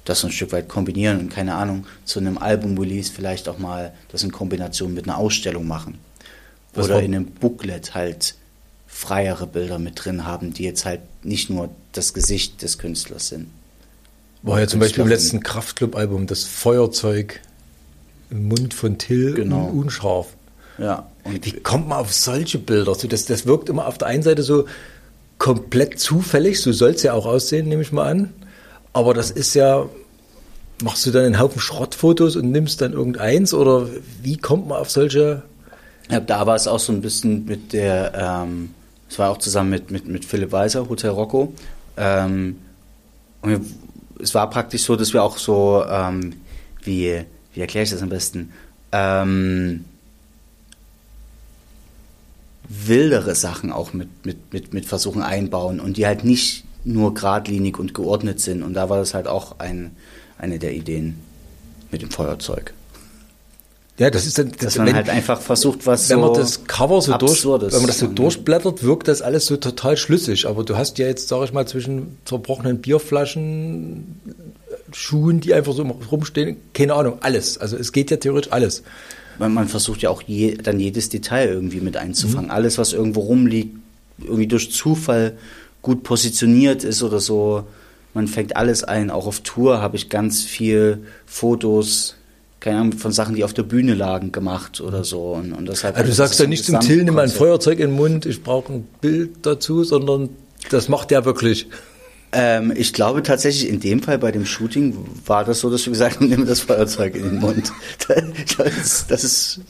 das so ein Stück weit kombinieren und keine Ahnung, zu einem Album-Release vielleicht auch mal das in Kombination mit einer Ausstellung machen. Was Oder in einem Booklet halt freiere Bilder mit drin haben, die jetzt halt nicht nur das Gesicht des Künstlers sind. War ja zum Beispiel im letzten Kraftclub-Album das Feuerzeug im Mund von Till genau. unscharf. Ja. Und wie kommt man auf solche Bilder? So, das, das wirkt immer auf der einen Seite so komplett zufällig, so soll es ja auch aussehen, nehme ich mal an. Aber das ist ja, machst du dann einen Haufen Schrottfotos und nimmst dann irgendeins oder wie kommt man auf solche? Ja, da war es auch so ein bisschen mit der, ähm, es war auch zusammen mit, mit, mit Philipp Weiser, Hotel Rocco. Ähm, und wir es war praktisch so, dass wir auch so, ähm, wie, wie erkläre ich das am besten, ähm, wildere Sachen auch mit, mit, mit, mit versuchen einbauen und die halt nicht nur geradlinig und geordnet sind. Und da war das halt auch ein, eine der Ideen mit dem Feuerzeug. Ja, das ist dann, das, dass man wenn, halt einfach versucht, was wenn so man das Cover so durch, wenn man das so durchblättert, wirkt das alles so total schlüssig. Aber du hast ja jetzt, sag ich mal, zwischen zerbrochenen Bierflaschen, Schuhen, die einfach so rumstehen, keine Ahnung, alles. Also es geht ja theoretisch alles. man, man versucht ja auch je, dann jedes Detail irgendwie mit einzufangen. Alles, was irgendwo rumliegt, irgendwie durch Zufall gut positioniert ist oder so. Man fängt alles ein. Auch auf Tour habe ich ganz viel Fotos, keine Ahnung, von Sachen, die auf der Bühne lagen, gemacht oder so. Und, und deshalb Also du sagst ja nicht zum Till, nimm ein. Feuerzeug in den Mund, ich brauche ein Bild dazu, sondern das macht der wirklich. Ähm, ich glaube tatsächlich, in dem Fall bei dem Shooting war das so, dass wir gesagt haben, nimm das Feuerzeug in den Mund. Das, das, ist,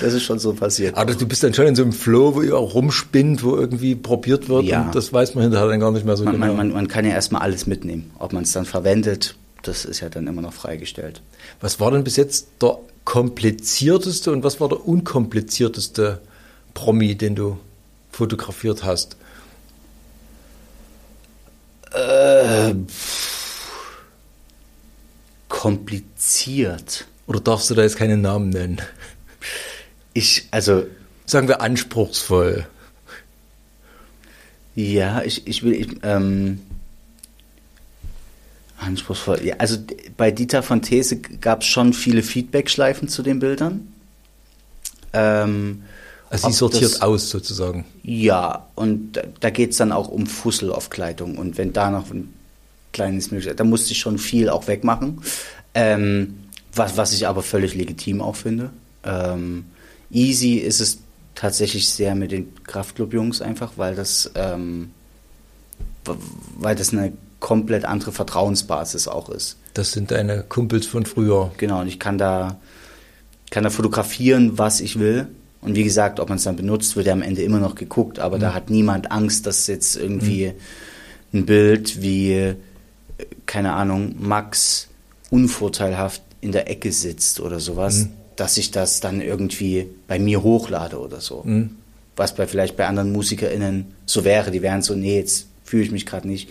das ist schon so passiert. Aber du bist dann schon in so einem Flow, wo ihr auch rumspinnt, wo irgendwie probiert wird Ja. und das weiß man hinterher dann gar nicht mehr so Man, genau. man, man, man kann ja erstmal alles mitnehmen. Ob man es dann verwendet, das ist ja dann immer noch freigestellt. Was war denn bis jetzt der komplizierteste und was war der unkomplizierteste Promi, den du fotografiert hast? Kompliziert. Oder darfst du da jetzt keinen Namen nennen? Ich, also, Sagen wir anspruchsvoll. ja, ich, ich will, ich, ähm, anspruchsvoll. Ja, also bei Dieter von These gab es schon viele Feedback-Schleifen zu den Bildern. Ähm, Also sie sortiert das- aus sozusagen. Ja, und da, da geht es dann auch um Fussel auf Kleidung. Und wenn da noch ein kleines möglich da musste ich schon viel auch wegmachen. Ähm, was, was ich aber völlig legitim auch finde. Ähm, easy ist es tatsächlich sehr mit den Kraftclub-Jungs einfach, weil das, ähm, weil das eine komplett andere Vertrauensbasis auch ist. Das sind deine Kumpels von früher. Genau, und ich kann da, kann da fotografieren, was ich will. Und wie gesagt, ob man es dann benutzt, wird ja am Ende immer noch geguckt, aber da hat niemand Angst, dass jetzt irgendwie ein Bild wie, keine Ahnung, Max unvorteilhaft in der Ecke sitzt oder sowas, dass ich das dann irgendwie bei mir hochlade oder so. Was bei vielleicht bei anderen MusikerInnen so wäre, die wären so, nee, jetzt fühle ich mich gerade nicht,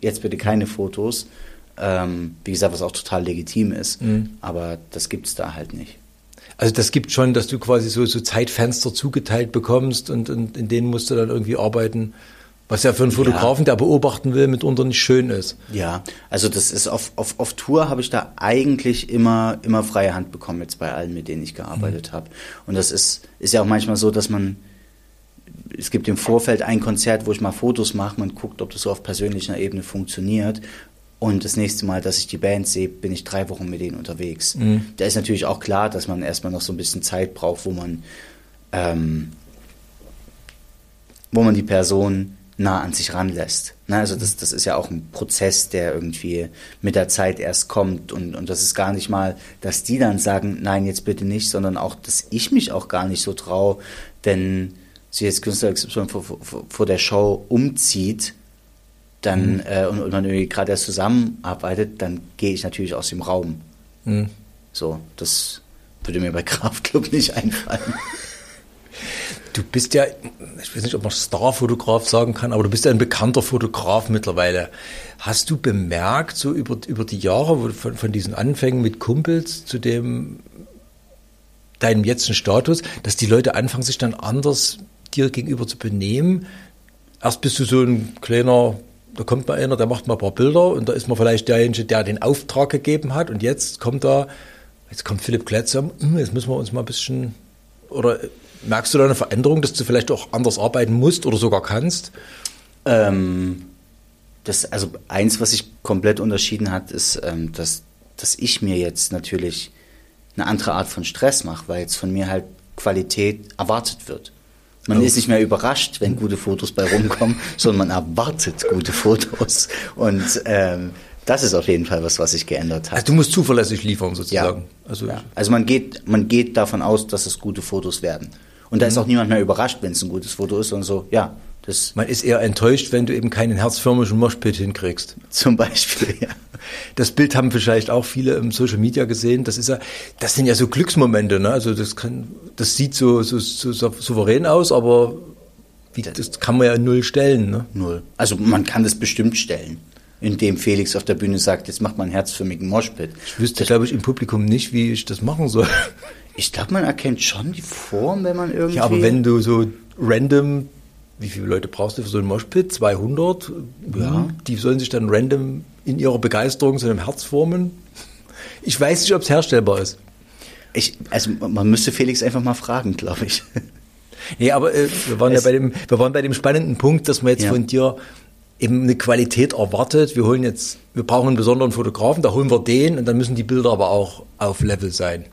jetzt bitte keine Fotos. Ähm, wie gesagt, was auch total legitim ist, aber das gibt's da halt nicht. Also das gibt schon, dass du quasi so, so Zeitfenster zugeteilt bekommst und, und in denen musst du dann irgendwie arbeiten, was ja für einen Fotografen, der beobachten will, mitunter nicht schön ist. Ja, also das ist auf, auf, auf Tour habe ich da eigentlich immer, immer freie Hand bekommen, jetzt bei allen, mit denen ich gearbeitet habe. Und das ist, ist ja auch manchmal so, dass man, es gibt im Vorfeld ein Konzert, wo ich mal Fotos mache, man guckt, ob das so auf persönlicher Ebene funktioniert. Und das nächste Mal, dass ich die Band sehe, bin ich drei Wochen mit denen unterwegs. Da ist natürlich auch klar, dass man erstmal noch so ein bisschen Zeit braucht, wo man, ähm, wo man die Person nah an sich ranlässt. Ne, also das, das ist ja auch ein Prozess, der irgendwie mit der Zeit erst kommt und, und das ist gar nicht mal, dass die dann sagen, nein, jetzt bitte nicht, sondern auch, dass ich mich auch gar nicht so traue, wenn sie jetzt Künstler XY vor, vor, vor der Show umzieht, dann äh, und, und man irgendwie gerade erst zusammenarbeitet, dann gehe ich natürlich aus dem Raum. So, das würde mir bei Kraftclub nicht einfallen. Du bist ja, ich weiß nicht, ob man Starfotograf sagen kann, aber du bist ja ein bekannter Fotograf mittlerweile. Hast du bemerkt, so über, über die Jahre von, von diesen Anfängen mit Kumpels zu dem deinem jetzigen Status, dass die Leute anfangen, sich dann anders dir gegenüber zu benehmen? Erst bist du so ein kleiner, da kommt mal einer, der macht mal ein paar Bilder und da ist man vielleicht derjenige, der den Auftrag gegeben hat und jetzt kommt da, jetzt kommt Philipp Kletzer, hm, jetzt müssen wir uns mal ein bisschen, oder merkst du da eine Veränderung, dass du vielleicht auch anders arbeiten musst oder sogar kannst? Ähm, das, also eins, was sich komplett unterschieden hat, ist, ähm, dass, dass ich mir jetzt natürlich eine andere Art von Stress mache, weil jetzt von mir halt Qualität erwartet wird. Man ist nicht mehr überrascht, wenn gute Fotos bei rumkommen, sondern man erwartet gute Fotos. Und ähm, das ist auf jeden Fall was, was sich geändert hat. Also du musst zuverlässig liefern sozusagen. Also ja. also man geht, man geht davon aus, dass es gute Fotos werden. Und da ist auch niemand mehr überrascht, wenn es ein gutes Foto ist, sondern so, ja, das man ist eher enttäuscht, wenn du eben keinen herzförmigen Moshpit hinkriegst. zum Beispiel, ja. Das Bild haben vielleicht auch viele im Social Media gesehen. Das ist ja, das sind ja so Glücksmomente. Ne? Also das kann, das sieht so, so, so, so souverän aus, aber wie, das kann man ja null stellen. Ne? Null. Also man kann das bestimmt stellen, indem Felix auf der Bühne sagt, jetzt macht man einen herzförmigen Moshpit. Ich wüsste, glaube ich, im Publikum nicht, wie ich das machen soll. Ich glaube, man erkennt schon die Form, wenn man irgendwie... Ja, aber wenn du so random, wie viele Leute brauchst du für so einen Moshpit? 200? Ja. Die sollen sich dann random in ihrer Begeisterung zu einem Herz formen. Ich weiß nicht, ob es herstellbar ist. Ich, also man müsste Felix einfach mal fragen, glaube ich. Nee, aber äh, wir, waren ja bei dem, wir waren bei dem spannenden Punkt, dass man jetzt Ja. von dir eben eine Qualität erwartet. Wir holen jetzt, wir brauchen einen besonderen Fotografen, da holen wir den und dann müssen die Bilder aber auch auf Level sein.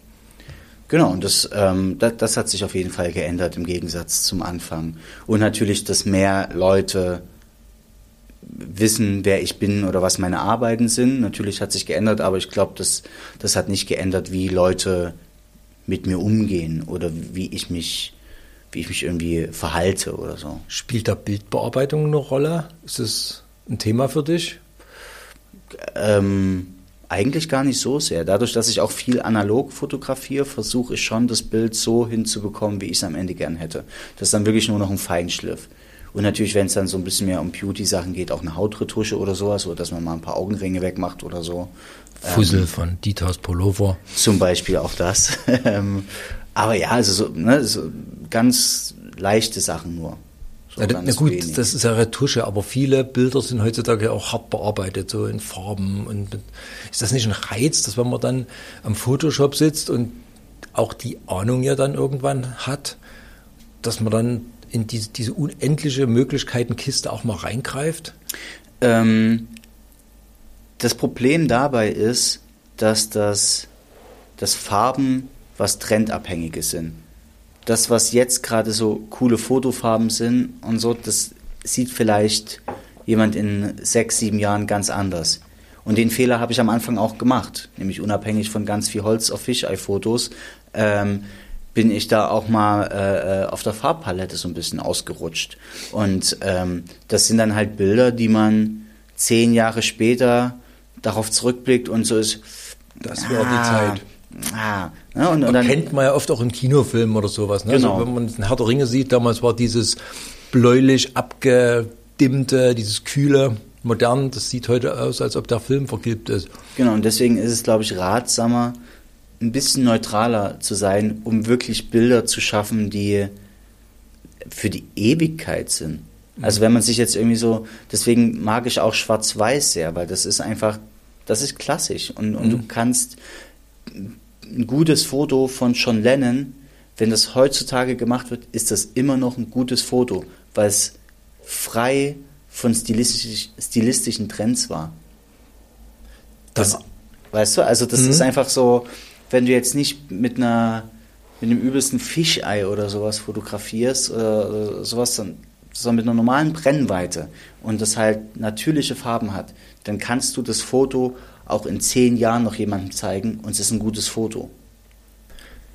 Genau, und das, ähm, das, das hat sich auf jeden Fall geändert im Gegensatz zum Anfang. Und natürlich, dass mehr Leute wissen, wer ich bin oder was meine Arbeiten sind. Natürlich hat sich geändert, aber ich glaube, das, das hat nicht geändert, wie Leute mit mir umgehen oder wie ich mich, wie ich mich irgendwie verhalte oder so. Spielt da Bildbearbeitung eine Rolle? Ist es ein Thema für dich? Ähm, eigentlich gar nicht so sehr. Dadurch, dass ich auch viel analog fotografiere, versuche ich schon, das Bild so hinzubekommen, wie ich es am Ende gern hätte. Das ist dann wirklich nur noch ein Feinschliff. Und natürlich, wenn es dann so ein bisschen mehr um Beauty-Sachen geht, auch eine Hautretusche oder sowas, oder dass man mal ein paar Augenringe wegmacht oder so. Fussel von Ditas Pullover. Zum Beispiel auch das. Ähm, Aber ja, also so, ne, so ganz leichte Sachen nur. So na ganz gut, wenig. das ist ja Retusche, aber viele Bilder sind heutzutage auch hart bearbeitet, so in Farben. Und ist das nicht ein Reiz, dass wenn man dann am Photoshop sitzt und auch die Ahnung ja dann irgendwann hat, dass man dann in diese, diese unendliche Möglichkeitenkiste auch mal reingreift? Ähm, das Problem dabei ist, dass das dass Farben was Trendabhängiges sind. Das, was jetzt gerade so coole Fotofarben sind und so, das sieht vielleicht jemand in sechs, sieben Jahren ganz anders. Und den Fehler habe ich am Anfang auch gemacht, nämlich unabhängig von ganz viel Holz auf Fisheye-Fotos, ähm, bin ich da auch mal äh, äh, auf der Farbpalette so ein bisschen ausgerutscht. Und ähm, das sind dann halt Bilder, die man zehn Jahre später darauf zurückblickt und so ist. Das war die Zeit. Ah, ne, und, und dann, kennt man ja oft auch in Kinofilmen oder sowas. Ne? Genau. Also wenn man den Herr der Ringe sieht, damals war dieses bläulich abgedimmte, dieses kühle, modern, das sieht heute aus, als ob der Film vergilbt ist. Genau, und deswegen ist es, glaube ich, ratsamer, ein bisschen neutraler zu sein, um wirklich Bilder zu schaffen, die für die Ewigkeit sind. Also wenn man sich jetzt irgendwie so, deswegen mag ich auch Schwarz-Weiß sehr, weil das ist einfach, das ist klassisch. Und, und du kannst ein gutes Foto von John Lennon, wenn das heutzutage gemacht wird, ist das immer noch ein gutes Foto, weil es frei von stilistisch, stilistischen Trends war. Das, weißt du, also das ist einfach so, wenn du jetzt nicht mit einer mit dem übelsten Fischei oder sowas fotografierst oder, oder sowas, dann, sondern mit einer normalen Brennweite und das halt natürliche Farben hat, dann kannst du das Foto auch in zehn Jahren noch jemandem zeigen und es ist ein gutes Foto.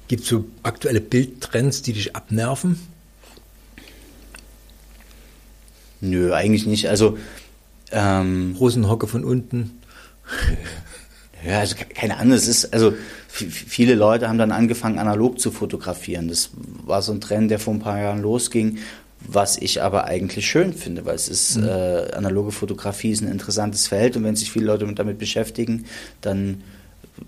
Gibt es so aktuelle Bildtrends, die dich abnerven? Nö, eigentlich nicht. Also ähm, Rosenhocke von unten. Ja, also ke- keine Ahnung, es ist, also viele Leute haben dann angefangen, analog zu fotografieren. Das war so ein Trend, der vor ein paar Jahren losging, was ich aber eigentlich schön finde, weil es ist, äh, analoge Fotografie ist ein interessantes Feld und wenn sich viele Leute mit- damit beschäftigen, dann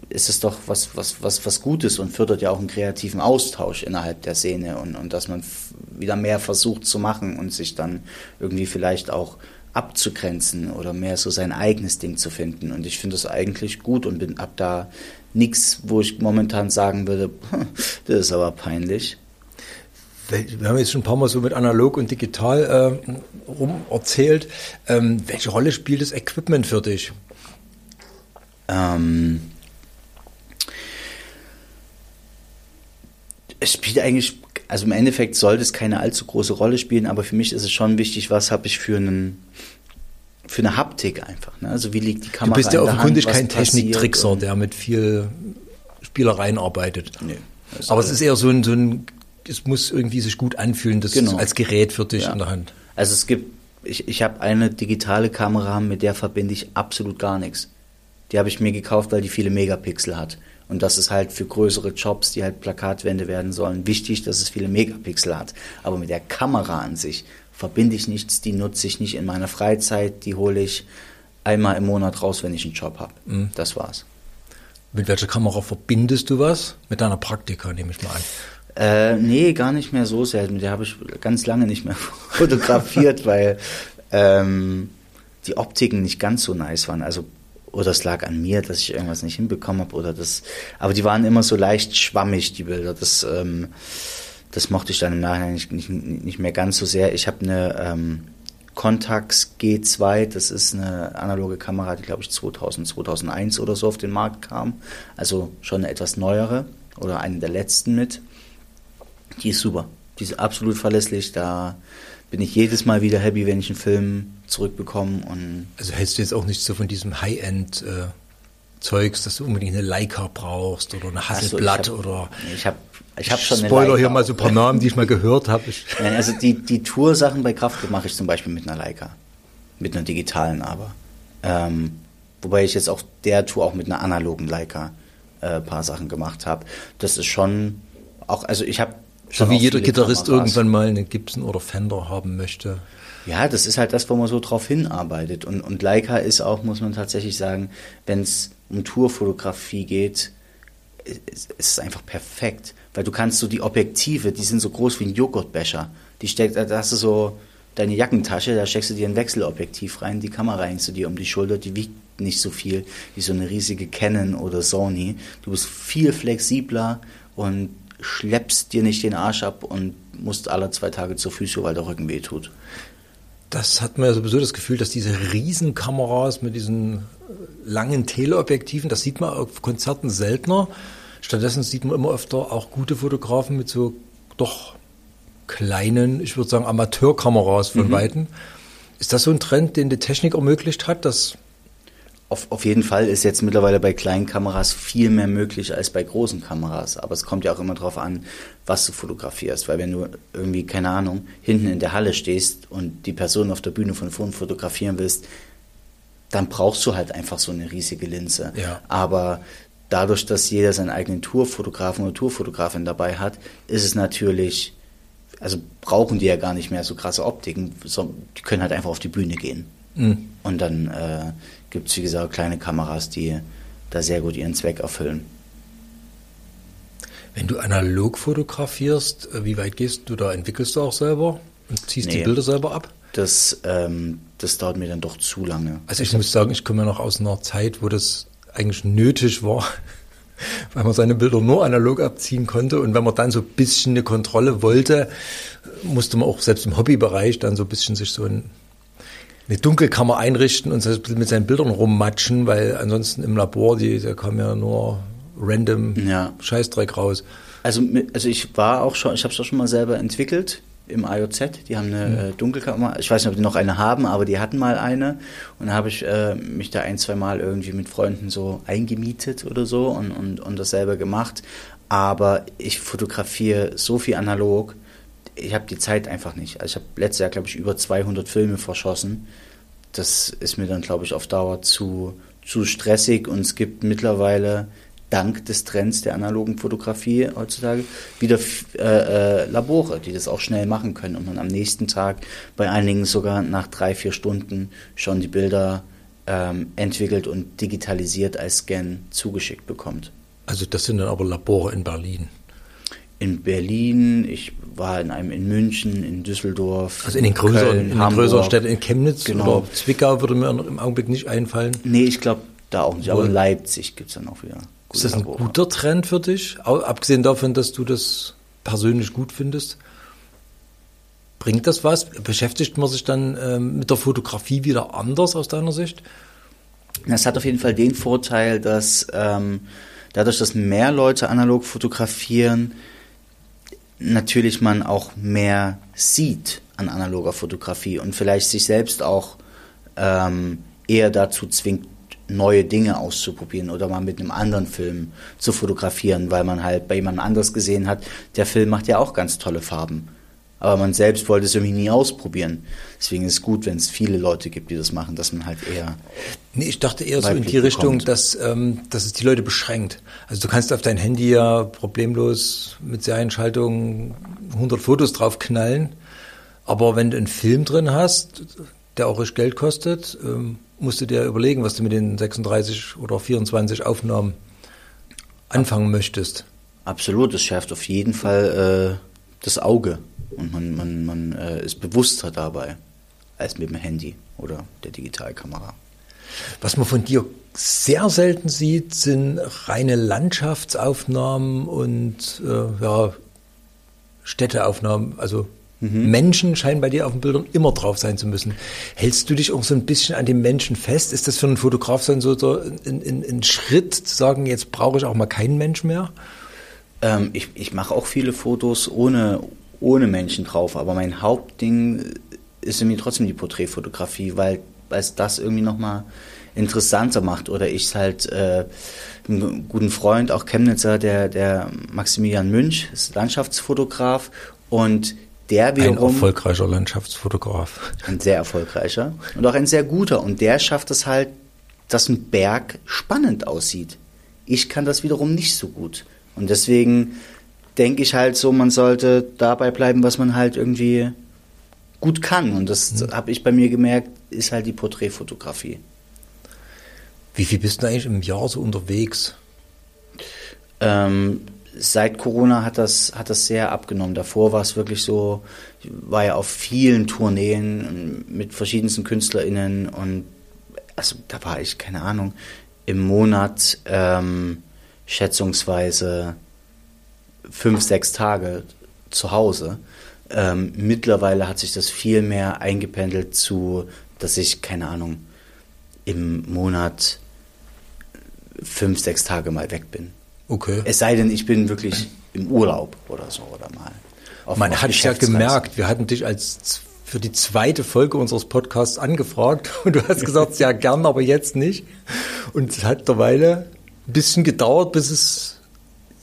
ist es doch was, was, was, was Gutes und fördert ja auch einen kreativen Austausch innerhalb der Szene und, und dass man wieder mehr versucht zu machen und sich dann irgendwie vielleicht auch abzugrenzen oder mehr so sein eigenes Ding zu finden. Und ich finde das eigentlich gut und bin ab da nichts, wo ich momentan sagen würde, das ist aber peinlich. Wir haben jetzt schon ein paar Mal so mit analog und digital äh, rum erzählt. Ähm, welche Rolle spielt das Equipment für dich? Ähm, es spielt eigentlich, also im Endeffekt sollte es keine allzu große Rolle spielen, aber für mich ist es schon wichtig, was habe ich für einen für eine Haptik einfach. Ne? Also wie liegt die Du Kamera bist ja offenkundig Hand, kein Techniktrickser, der mit viel Spielereien arbeitet. Nee, Aber es ist eher so ein, so ein, es muss irgendwie sich gut anfühlen, das Genau. als Gerät für dich Ja. in der Hand. Also es gibt, ich, ich habe eine digitale Kamera, mit der verbinde ich absolut gar nichts. Die habe ich mir gekauft, weil die viele Megapixel hat. Und das ist halt für größere Jobs, die halt Plakatwände werden sollen, wichtig, dass es viele Megapixel hat. Aber mit der Kamera an sich verbinde ich nichts, die nutze ich nicht in meiner Freizeit, die hole ich einmal im Monat raus, wenn ich einen Job habe. Das war's. Mit welcher Kamera verbindest du was? Mit deiner Praktika, nehme ich mal an. Äh, nee, gar nicht mehr so selten. Die habe ich ganz lange nicht mehr fotografiert, weil ähm, die Optiken nicht ganz so nice waren. Also oder es lag an mir, dass ich irgendwas nicht hinbekommen habe oder das. Aber die waren immer so leicht schwammig, die Bilder. Das, ähm, das mochte ich dann im Nachhinein nicht, nicht, nicht mehr ganz so sehr. Ich habe eine ähm, Contax G2, das ist eine analoge Kamera, die glaube ich 2000, 2001 oder so auf den Markt kam. Also schon eine etwas neuere oder eine der letzten mit. Die ist super. Die ist absolut verlässlich. Da bin ich jedes Mal wieder happy, wenn ich einen Film zurückbekomme. Und also hältst du jetzt auch nicht so von diesem High-End äh, Zeugs, dass du unbedingt eine Leica brauchst oder eine Hasselblatt so, oder ich habe ich hab schon Spoiler hier mal so ein paar Namen, die ich mal gehört habe. Nein, also die, die Tour-Sachen bei Kraftclub mache ich zum Beispiel mit einer Leica. Mit einer digitalen aber. Ähm, wobei ich jetzt auch der Tour auch mit einer analogen Leica äh, paar Sachen gemacht habe. Das ist schon auch, also ich habe so wie jeder Gitarrist Kameras. irgendwann mal eine Gibson oder Fender haben möchte. Ja, das ist halt das, wo man so drauf hinarbeitet. Und, und Leica ist auch, muss man tatsächlich sagen, wenn es um Tourfotografie geht, ist es einfach perfekt. Weil du kannst so die Objektive, die sind so groß wie ein Joghurtbecher. Die steckt, da hast du so deine Jackentasche, da steckst du dir ein Wechselobjektiv rein, die Kamera hängst du dir um die Schulter, die wiegt nicht so viel wie so eine riesige Canon oder Sony. Du bist viel flexibler und schleppst dir nicht den Arsch ab und musst alle zwei Tage zur Physio, weil der Rücken weh tut. Das hat man ja sowieso das Gefühl, dass diese Riesenkameras mit diesen langen Teleobjektiven, das sieht man auf Konzerten seltener. Stattdessen sieht man immer öfter auch gute Fotografen mit so doch kleinen, ich würde sagen, Amateurkameras von mhm. Weitem. Ist das so ein Trend, den die Technik ermöglicht hat, dass auf, auf jeden Fall ist jetzt mittlerweile bei kleinen Kameras viel mehr möglich als bei großen Kameras. Aber es kommt ja auch immer darauf an, was du fotografierst. Weil wenn du irgendwie, keine Ahnung, hinten in der Halle stehst und die Person auf der Bühne von vorn fotografieren willst, dann brauchst du halt einfach so eine riesige Linse. Ja. Aber dadurch, dass jeder seinen eigenen Tourfotografen oder Tourfotografin dabei hat, ist es natürlich, also brauchen die ja gar nicht mehr so krasse Optiken, sondern die können halt einfach auf die Bühne gehen. Mhm. Und dann äh, gibt es, wie gesagt, kleine Kameras, die da sehr gut ihren Zweck erfüllen. Wenn du analog fotografierst, äh, wie weit gehst du da? Entwickelst du auch selber und ziehst nee, die Bilder selber ab? Das, ähm, das dauert mir dann doch zu lange. Also ich muss sagen, ich komme ja noch aus einer Zeit, wo das eigentlich nötig war, weil man seine Bilder nur analog abziehen konnte. Und wenn man dann so ein bisschen eine Kontrolle wollte, musste man auch selbst im Hobbybereich dann so ein bisschen sich so ein eine Dunkelkammer einrichten und mit seinen Bildern rummatschen, weil ansonsten im Labor, die, da kam ja nur random ja. Scheißdreck raus. Also, also ich war auch schon, ich habe es auch schon mal selber entwickelt im IOZ. Die haben eine mhm. äh, Dunkelkammer. Ich weiß nicht, ob die noch eine haben, aber die hatten mal eine. Und da habe ich äh, mich da ein, zwei Mal irgendwie mit Freunden so eingemietet oder so und, und, und das selber gemacht. Aber ich fotografiere so viel analog, ich habe die Zeit einfach nicht. Also ich habe letztes Jahr, glaube ich, über 200 Filme verschossen. Das ist mir dann, glaube ich, auf Dauer zu, zu stressig und es gibt mittlerweile dank des Trends der analogen Fotografie heutzutage wieder äh, äh, Labore, die das auch schnell machen können und man am nächsten Tag bei einigen sogar nach drei, vier Stunden schon die Bilder ähm, entwickelt und digitalisiert als Scan zugeschickt bekommt. Also das sind dann aber Labore in Berlin in Berlin, ich war in einem in München, in Düsseldorf. Also in den größeren, Köln, in den größeren Städten, in Chemnitz genau. oder Zwickau würde mir im Augenblick nicht einfallen. Nee, ich glaube da auch nicht, aber in Leipzig gibt es dann auch wieder. Ist das ein Labore. guter Trend für dich? Abgesehen davon, dass du das persönlich gut findest? Bringt das was? Beschäftigt man sich dann ähm, mit der Fotografie wieder anders aus deiner Sicht? Das hat auf jeden Fall den Vorteil, dass ähm, dadurch, dass mehr Leute analog fotografieren, natürlich man auch mehr sieht an analoger Fotografie und vielleicht sich selbst auch ähm, eher dazu zwingt, neue Dinge auszuprobieren oder mal mit einem anderen Film zu fotografieren, weil man halt bei jemand anders gesehen hat, der Film macht ja auch ganz tolle Farben aber man selbst wollte es irgendwie nie ausprobieren. Deswegen ist es gut, wenn es viele Leute gibt, die das machen, dass man halt eher. Nee, ich dachte eher so in die Richtung, dass, ähm, dass es die Leute beschränkt. Also du kannst auf dein Handy ja problemlos mit Serienschaltung 100 Fotos draufknallen, aber wenn du einen Film drin hast, der auch richtig Geld kostet, ähm, musst du dir überlegen, was du mit den 36 oder 24 Aufnahmen anfangen möchtest. Absolut, das schärft auf jeden Fall äh, das Auge. Und man, man, man äh, ist bewusster dabei als mit dem Handy oder der Digitalkamera. Was man von dir sehr selten sieht, sind reine Landschaftsaufnahmen und äh, ja, Städteaufnahmen. Also mhm. Menschen scheinen bei dir auf den Bildern immer drauf sein zu müssen. Hältst du dich auch so ein bisschen an den Menschen fest? Ist das für einen Fotograf so ein, ein, ein, ein Schritt zu sagen, jetzt brauche ich auch mal keinen Mensch mehr? Ähm, ich ich mache auch viele Fotos ohne, ohne Menschen drauf, aber mein Hauptding ist irgendwie trotzdem die Porträtfotografie, weil es das irgendwie nochmal interessanter macht. Oder ich halt äh, einen guten Freund, auch Chemnitzer, der, der Maximilian Münch, ist Landschaftsfotograf und der wiederum... Ein erfolgreicher Landschaftsfotograf. Ein sehr erfolgreicher und auch ein sehr guter. Und der schafft es halt, dass ein Berg spannend aussieht. Ich kann das wiederum nicht so gut. Und deswegen denke ich halt so, man sollte dabei bleiben, was man halt irgendwie gut kann. Und das mhm. habe ich bei mir gemerkt, ist halt die Porträtfotografie. Wie viel bist du eigentlich im Jahr so unterwegs? Ähm, seit Corona hat das, hat das sehr abgenommen. Davor war es wirklich so, ich war ja auf vielen Tourneen mit verschiedensten KünstlerInnen und also da war ich, keine Ahnung, im Monat ähm, schätzungsweise fünf, sechs Tage zu Hause. Ähm, mittlerweile hat sich das viel mehr eingependelt zu, dass ich, keine Ahnung, im Monat fünf, sechs Tage mal weg bin. Okay. Es sei denn, ich bin wirklich im Urlaub oder so oder mal. Auf, Man auf hat ja gemerkt, wir hatten dich als für die zweite Folge unseres Podcasts angefragt und du hast gesagt, ja gern, aber jetzt nicht. Und es hat derweile ein bisschen gedauert, bis es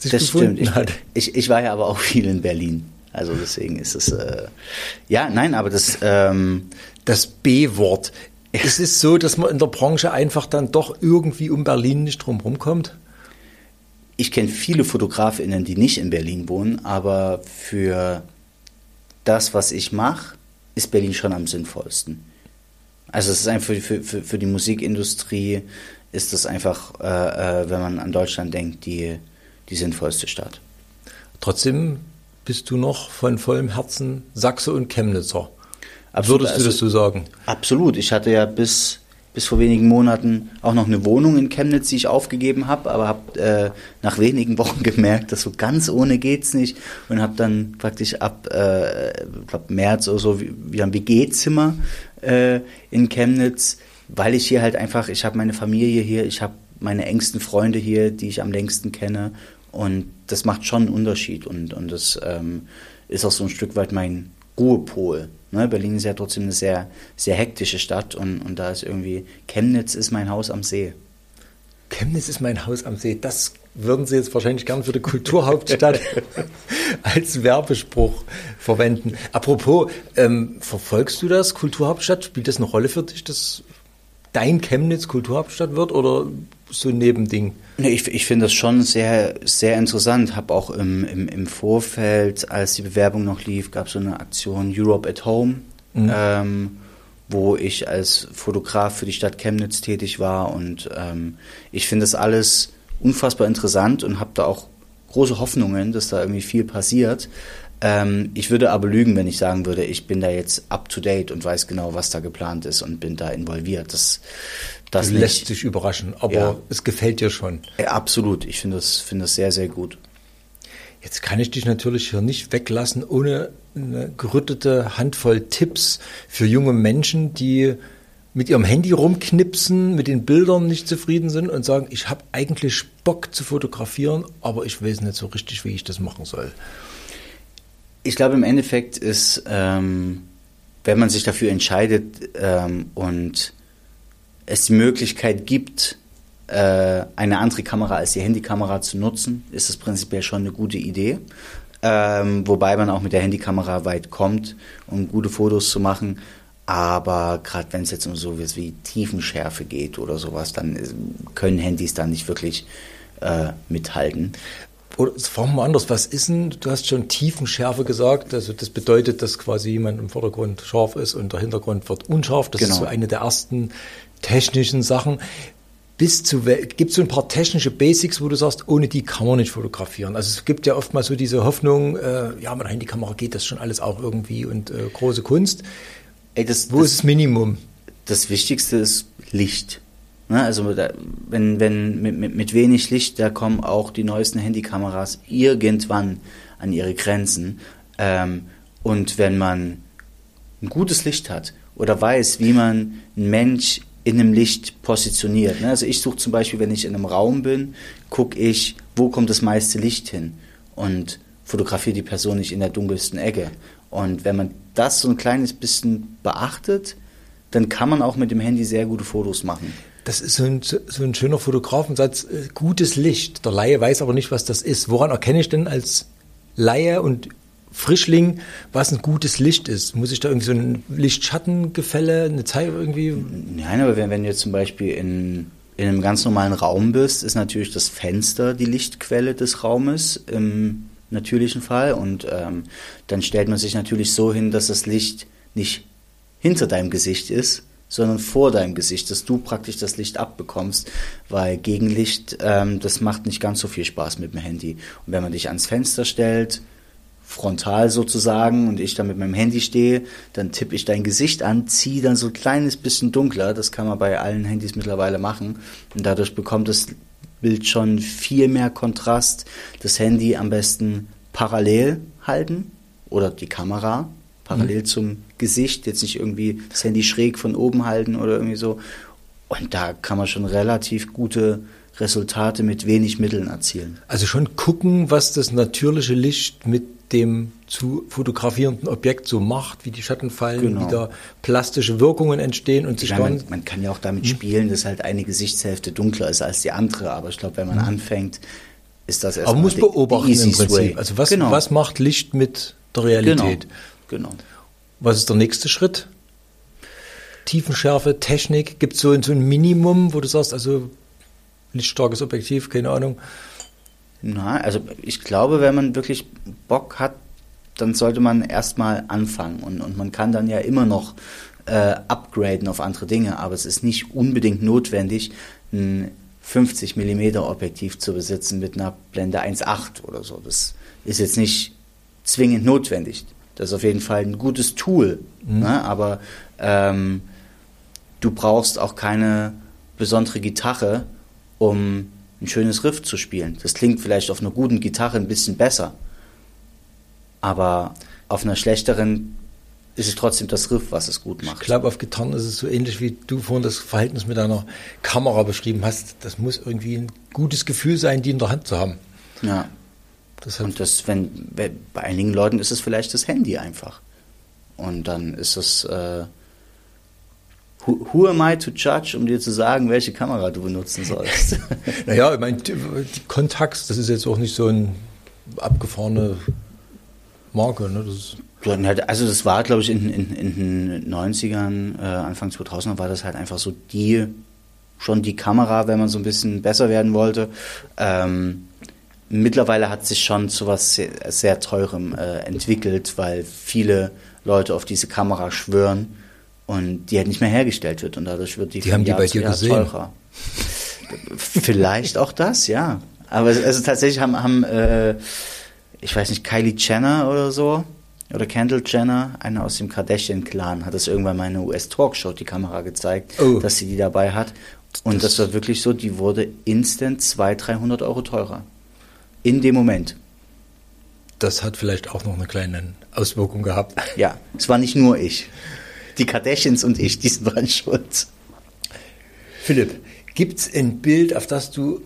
sich das gefunden stimmt. hat. Ich, ich, war ja aber auch viel in Berlin. Also deswegen ist es äh, ja nein, aber das ähm, das B-Wort es ist so, dass man in der Branche einfach dann doch irgendwie um Berlin nicht drum kommt? Ich kenne viele Fotografinnen, die nicht in Berlin wohnen, aber für das, was ich mache, ist Berlin schon am sinnvollsten. Also es ist einfach für, für, für die Musikindustrie ist das einfach, äh, äh, wenn man an Deutschland denkt, die, die sinnvollste Stadt. Trotzdem bist du noch von vollem Herzen Sachse und Chemnitzer. Absolut, Würdest du das so sagen? Absolut. Ich hatte ja bis, bis vor wenigen Monaten auch noch eine Wohnung in Chemnitz, die ich aufgegeben habe, aber habe äh, nach wenigen Wochen gemerkt, dass so ganz ohne geht's nicht und habe dann praktisch ab äh, glaub März oder so wieder ein WG-Zimmer äh, in Chemnitz, weil ich hier halt einfach, ich habe meine Familie hier, ich habe meine engsten Freunde hier, die ich am längsten kenne und das macht schon einen Unterschied und, und das ähm, ist auch so ein Stück weit mein Ruhepol. Ne, Berlin ist ja trotzdem eine sehr, sehr hektische Stadt und, und da ist irgendwie, Chemnitz ist mein Haus am See. Chemnitz ist mein Haus am See. Das würden Sie jetzt wahrscheinlich gern für die Kulturhauptstadt als Werbespruch verwenden. Apropos, ähm, verfolgst du das, Kulturhauptstadt? Spielt das eine Rolle für dich, dass dein Chemnitz Kulturhauptstadt wird oder so ein Nebending? Ich, ich finde das schon sehr, sehr interessant. Habe auch im, im, im Vorfeld, als die Bewerbung noch lief, gab es so eine Aktion Europe at Home, mhm. ähm, wo ich als Fotograf für die Stadt Chemnitz tätig war. Und ähm, ich finde das alles unfassbar interessant und habe da auch große Hoffnungen, dass da irgendwie viel passiert. Ähm, ich würde aber lügen, wenn ich sagen würde, ich bin da jetzt up to date und weiß genau, was da geplant ist und bin da involviert. Das, das lässt nicht. sich überraschen, aber ja. es gefällt dir schon. Ja, absolut. Ich finde das, finde das sehr, sehr gut. Jetzt kann ich dich natürlich hier nicht weglassen, ohne eine gerüttete Handvoll Tipps für junge Menschen, die mit ihrem Handy rumknipsen, mit den Bildern nicht zufrieden sind und sagen, ich habe eigentlich Bock zu fotografieren, aber ich weiß nicht so richtig, wie ich das machen soll. Ich glaube, im Endeffekt ist, ähm, wenn man sich dafür entscheidet ähm, und es die Möglichkeit gibt, äh, eine andere Kamera als die Handykamera zu nutzen, ist es prinzipiell schon eine gute Idee. Ähm, wobei man auch mit der Handykamera weit kommt, um gute Fotos zu machen. Aber gerade wenn es jetzt um sowas wie Tiefenschärfe geht oder sowas, dann können Handys da nicht wirklich äh, mithalten. Oder fragen wir mal anders, was ist denn, du hast schon Tiefenschärfe gesagt, also das bedeutet, dass quasi jemand im Vordergrund scharf ist und der Hintergrund wird unscharf. Das genau. ist so eine der ersten technischen Sachen. Bis zu, gibt es so ein paar technische Basics, wo du sagst, ohne die kann man nicht fotografieren? Also es gibt ja oftmals so diese Hoffnung, äh, ja, mit der Handykamera geht das schon alles auch irgendwie und äh, große Kunst. Ey, das, wo das, ist das Minimum? Das Wichtigste ist Licht. Ne? Also wenn, wenn mit, mit, mit wenig Licht, da kommen auch die neuesten Handykameras irgendwann an ihre Grenzen. Ähm, und wenn man ein gutes Licht hat oder weiß, wie man einen Mensch in einem Licht positioniert. Ne? Also ich suche zum Beispiel, wenn ich in einem Raum bin, gucke ich, wo kommt das meiste Licht hin und fotografiere die Person nicht in der dunkelsten Ecke. Und wenn man das so ein kleines bisschen beachtet, dann kann man auch mit dem Handy sehr gute Fotos machen. Das ist so ein, so ein schöner Fotografensatz, äh, gutes Licht. Der Laie weiß aber nicht, was das ist. Woran erkenne ich denn als Laie und Frischling, was ein gutes Licht ist? Muss ich da irgendwie so ein Licht-Schatten-Gefälle, eine Zeit irgendwie? Nein, aber wenn, wenn du jetzt zum Beispiel in, in einem ganz normalen Raum bist, ist natürlich das Fenster die Lichtquelle des Raumes im natürlichen Fall. Und ähm, dann stellt man sich natürlich so hin, dass das Licht nicht hinter deinem Gesicht ist, sondern vor deinem Gesicht, dass du praktisch das Licht abbekommst, weil Gegenlicht, ähm, das macht nicht ganz so viel Spaß mit dem Handy. Und wenn man dich ans Fenster stellt, frontal sozusagen und ich dann mit meinem Handy stehe, dann tippe ich dein Gesicht an, ziehe dann so ein kleines bisschen dunkler, das kann man bei allen Handys mittlerweile machen und dadurch bekommt das Bild schon viel mehr Kontrast. Das Handy am besten parallel halten oder die Kamera parallel mhm. zum Gesicht, jetzt nicht irgendwie das Handy schräg von oben halten oder irgendwie so. Und da kann man schon relativ gute Resultate mit wenig Mitteln erzielen. Also schon gucken, was das natürliche Licht mit dem zu fotografierenden Objekt so macht, wie die Schatten fallen, genau. wie da plastische Wirkungen entstehen und sich man, man kann ja auch damit hm? spielen, dass halt eine Gesichtshälfte dunkler ist als die andere, aber ich glaube, wenn man hm. anfängt, ist das erstmal Aber muss beobachten im Prinzip. Way. Also was, genau. was macht Licht mit der Realität? Genau. genau. Was ist der nächste Schritt? Tiefenschärfe, Technik, gibt es so, so ein Minimum, wo du sagst, also lichtstarkes Objektiv, keine Ahnung, na, also ich glaube, wenn man wirklich Bock hat, dann sollte man erstmal anfangen und, und man kann dann ja immer noch äh, upgraden auf andere Dinge, aber es ist nicht unbedingt notwendig, ein 50 mm Objektiv zu besitzen mit einer Blende 1.8 oder so. Das ist jetzt nicht zwingend notwendig. Das ist auf jeden Fall ein gutes Tool, mhm. ne? aber ähm, du brauchst auch keine besondere Gitarre, um ein schönes Riff zu spielen. Das klingt vielleicht auf einer guten Gitarre ein bisschen besser, aber auf einer schlechteren ist es trotzdem das Riff, was es gut macht. Ich glaube, auf Gitarren ist es so ähnlich, wie du vorhin das Verhältnis mit deiner Kamera beschrieben hast. Das muss irgendwie ein gutes Gefühl sein, die in der Hand zu haben. Ja. Das und das, wenn, bei einigen Leuten ist es vielleicht das Handy einfach. Und dann ist es äh, Who, who am I to judge, um dir zu sagen, welche Kamera du benutzen sollst? naja, ich meine, die Contax, das ist jetzt auch nicht so eine abgefahrene Marke. Ne? Das halt, also das war, glaube ich, in, in, in den 90ern, äh, Anfang 2000 war das halt einfach so die, schon die Kamera, wenn man so ein bisschen besser werden wollte. Ähm, mittlerweile hat sich schon zu was sehr, sehr teurem äh, entwickelt, weil viele Leute auf diese Kamera schwören und die halt nicht mehr hergestellt wird und dadurch wird die, die haben die bei dir gesehen. teurer. Vielleicht auch das, ja. Aber also tatsächlich haben, haben äh, ich weiß nicht, Kylie Jenner oder so oder Kendall Jenner, einer aus dem Kardashian-Clan, hat das irgendwann mal in einer US-Talkshow die Kamera gezeigt, oh. dass sie die dabei hat. Und das, das war wirklich so, die wurde instant 200, 300 Euro teurer. In dem Moment. Das hat vielleicht auch noch eine kleine Auswirkung gehabt. Ja, es war nicht nur ich die Kardashians und ich, die sind dran schuld. Philipp, gibt es ein Bild, auf das du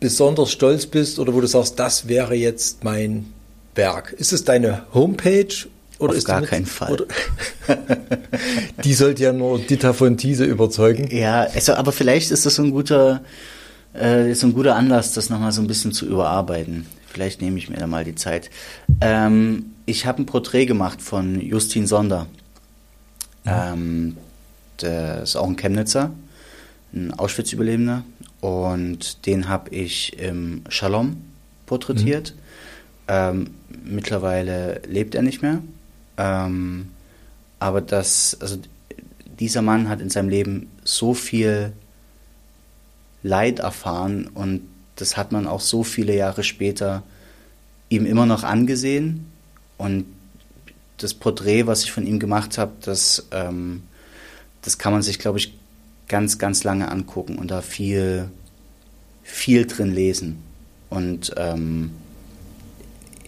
besonders stolz bist oder wo du sagst, das wäre jetzt mein Berg? Ist es deine Homepage? Oder Auf ist gar mit, keinen Fall. die sollte ja nur Dieter von Thiese überzeugen. Ja, also, aber vielleicht ist das so ein guter, äh, so ein guter Anlass, das nochmal so ein bisschen zu überarbeiten. Vielleicht nehme ich mir da mal die Zeit. Ähm, ich habe ein Porträt gemacht von Justin Sonder. Ähm, der ist auch ein Chemnitzer, ein Auschwitz-Überlebender. Und den habe ich im Shalom porträtiert. Mhm. Ähm, mittlerweile lebt er nicht mehr. Ähm, aber das, also dieser Mann hat in seinem Leben so viel Leid erfahren und das hat man auch so viele Jahre später ihm immer noch angesehen. Und das Porträt, was ich von ihm gemacht habe, das, ähm, das kann man sich, glaube ich, ganz, ganz lange angucken und da viel, viel drin lesen. Und ähm,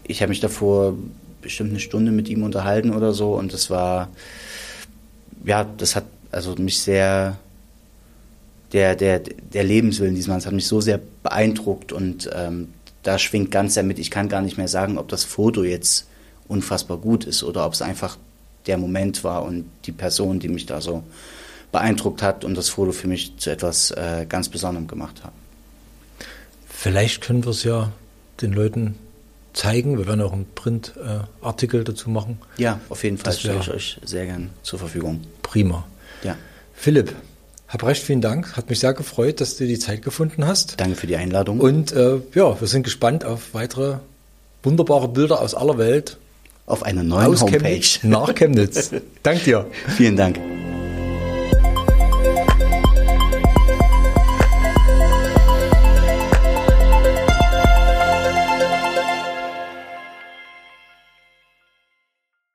ich habe mich davor bestimmt eine Stunde mit ihm unterhalten oder so und das war, ja, das hat also mich sehr, der, der, der Lebenswillen dieses Mannes hat mich so sehr beeindruckt und ähm, da schwingt ganz sehr mit. Ich kann gar nicht mehr sagen, ob das Foto jetzt unfassbar gut ist oder ob es einfach der Moment war und die Person, die mich da so beeindruckt hat und das Foto für mich zu etwas äh, ganz Besonderem gemacht hat. Vielleicht können wir es ja den Leuten zeigen. Wir werden auch einen Printartikel äh, dazu machen. Ja, auf jeden Fall stelle ich euch sehr gern zur Verfügung. Prima. Ja. Philipp, hab recht vielen Dank. Hat mich sehr gefreut, dass du die Zeit gefunden hast. Danke für die Einladung. Und äh, ja, wir sind gespannt auf weitere wunderbare Bilder aus aller Welt. Auf einer neuen aus Homepage. Chemnitz, nach Chemnitz. Dank dir. Vielen Dank.